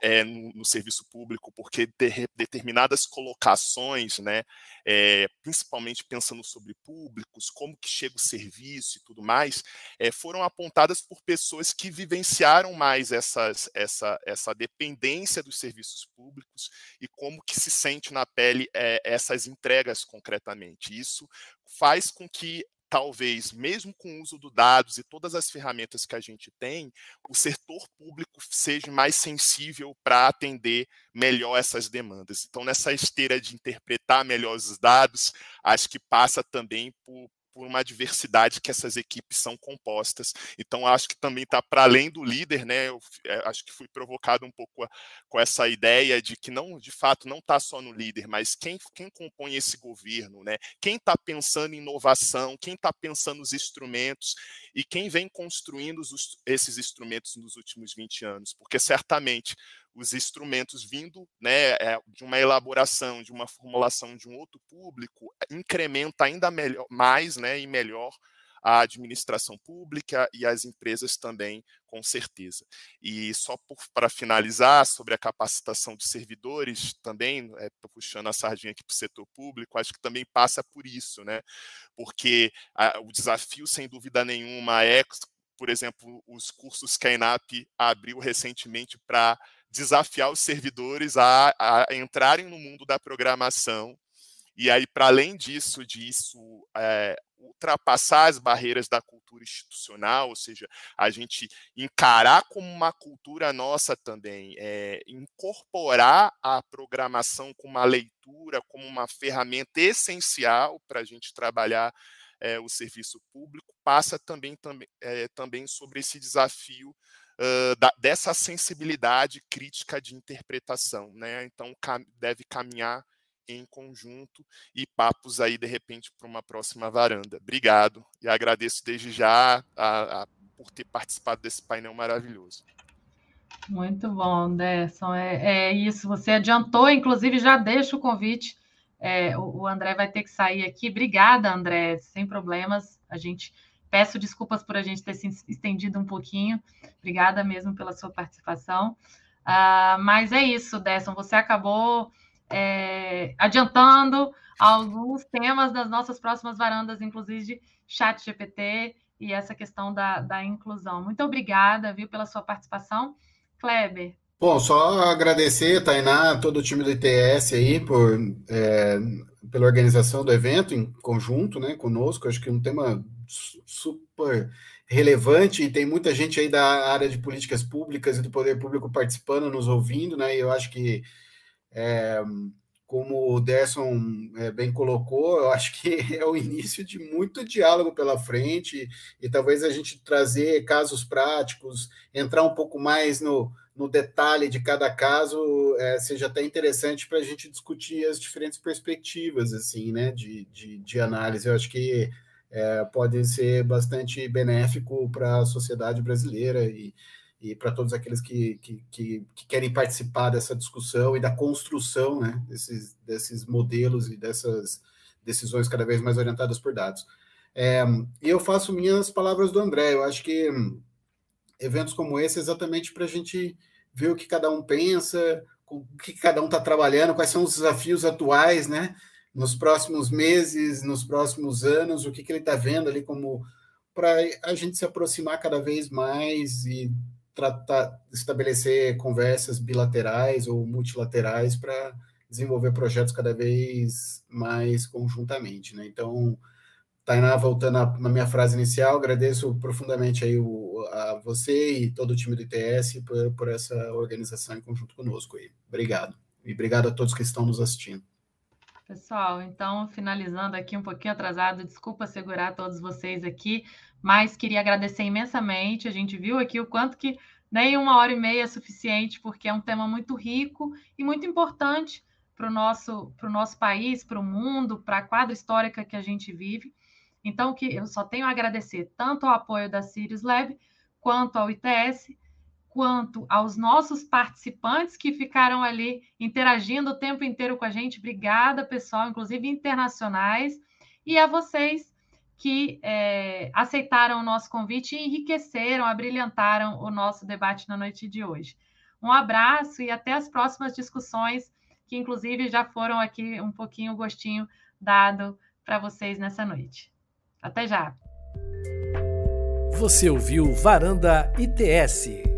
é, no, no, serviço público, porque de, determinadas colocações, né, é, principalmente pensando sobre públicos, como que chega o serviço e tudo mais, é, foram apontadas por pessoas que vivenciaram mais essas, essa, essa dependência dos serviços públicos e como que se sente na pele essas entregas concretamente. Isso faz com que talvez, mesmo com o uso dos dados e todas as ferramentas que a gente tem, o setor público seja mais sensível para atender melhor essas demandas. Então, nessa esteira de interpretar melhor os dados, acho que passa também por, por uma diversidade que essas equipes são compostas. Então, acho que também está para além do líder, né? Eu é, acho que fui provocado um pouco a, com essa ideia de que não, de fato, não está só no líder, mas quem, quem compõe esse governo, né? Quem está pensando em inovação, quem está pensando os instrumentos e quem vem construindo os, esses instrumentos nos últimos 20 anos, porque certamente os instrumentos vindo né, é, de uma elaboração, de uma formulação de um outro público, incrementa ainda melhor, mais né, e melhor a administração pública e as empresas também, com certeza. E só para finalizar, sobre a capacitação de servidores, também, é, puxando a sardinha aqui para o setor público, acho que também passa por isso, né? Porque a, o desafio, sem dúvida nenhuma, é, por exemplo, os cursos que a ENAP abriu recentemente para desafiar os servidores a, a entrarem no mundo da programação. E aí, para além disso, disso é, ultrapassar as barreiras da cultura institucional, ou seja, a gente encarar como uma cultura nossa também, é, incorporar a programação como uma leitura, como uma ferramenta essencial para a gente trabalhar é, o serviço público, passa também, também, é, também sobre esse desafio da, dessa sensibilidade crítica de interpretação, né? Então cam deve caminhar em conjunto e papos aí de repente para uma próxima varanda. Obrigado e agradeço desde já a, a, por ter participado desse painel maravilhoso. Muito bom, Anderson. É, é, isso. Você adiantou, inclusive já deixa o convite. É, o, o André vai ter que sair aqui. Obrigada, André. Sem problemas. A gente Peço desculpas por a gente ter se estendido um pouquinho. Obrigada mesmo pela sua participação. Uh, mas é isso, Desson. Você acabou é, adiantando alguns temas das nossas próximas varandas, inclusive de chat GPT e essa questão da, da inclusão. Muito obrigada, viu, pela sua participação. Kleber. Bom, só agradecer, Tainá, todo o time do ITS aí por, é, pela organização do evento em conjunto, né, conosco. Acho que é um tema super relevante e tem muita gente aí da área de políticas públicas e do poder público participando, nos ouvindo, né? E eu acho que é, como o Derson é, bem colocou, eu acho que é o início de muito diálogo pela frente e talvez a gente trazer casos práticos, entrar um pouco mais no, no detalhe de cada caso, é, seja até interessante para a gente discutir as diferentes perspectivas assim, né, de, de, de análise. Eu acho que é, pode ser bastante benéfico para a sociedade brasileira e, e para todos aqueles que, que, que, que, querem participar dessa discussão e da construção né, desses, desses modelos e dessas decisões cada vez mais orientadas por dados. É, e eu faço minhas palavras do André, eu acho que eventos como esse é exatamente para a gente ver o que cada um pensa, o que cada um está trabalhando, quais são os desafios atuais, né? Nos próximos meses, nos próximos anos, o que, que ele está vendo ali como para a gente se aproximar cada vez mais e tratar, estabelecer conversas bilaterais ou multilaterais para desenvolver projetos cada vez mais conjuntamente, né? Então, Tainá, voltando na minha frase inicial, agradeço profundamente aí o, a você e todo o time do ITS por, por essa organização em conjunto conosco aí. Obrigado. E obrigado a todos que estão nos assistindo. Pessoal, então, finalizando aqui um pouquinho atrasado, desculpa segurar todos vocês aqui, mas queria agradecer imensamente. A gente viu aqui o quanto que nem uma hora e meia é suficiente, porque é um tema muito rico e muito importante para o nosso, nosso país, para o mundo, para a quadra histórica que a gente vive. Então, que eu só tenho a agradecer tanto ao apoio da Sirius Lab, quanto ao ITS, quanto aos nossos participantes que ficaram ali interagindo o tempo inteiro com a gente. Obrigada, pessoal, inclusive internacionais, e a vocês que é, aceitaram o nosso convite e enriqueceram, abrilhantaram o nosso debate na noite de hoje. Um abraço e até as próximas discussões, que inclusive já foram aqui um pouquinho gostinho dado para vocês nessa noite. Até já! Você ouviu Varanda ITS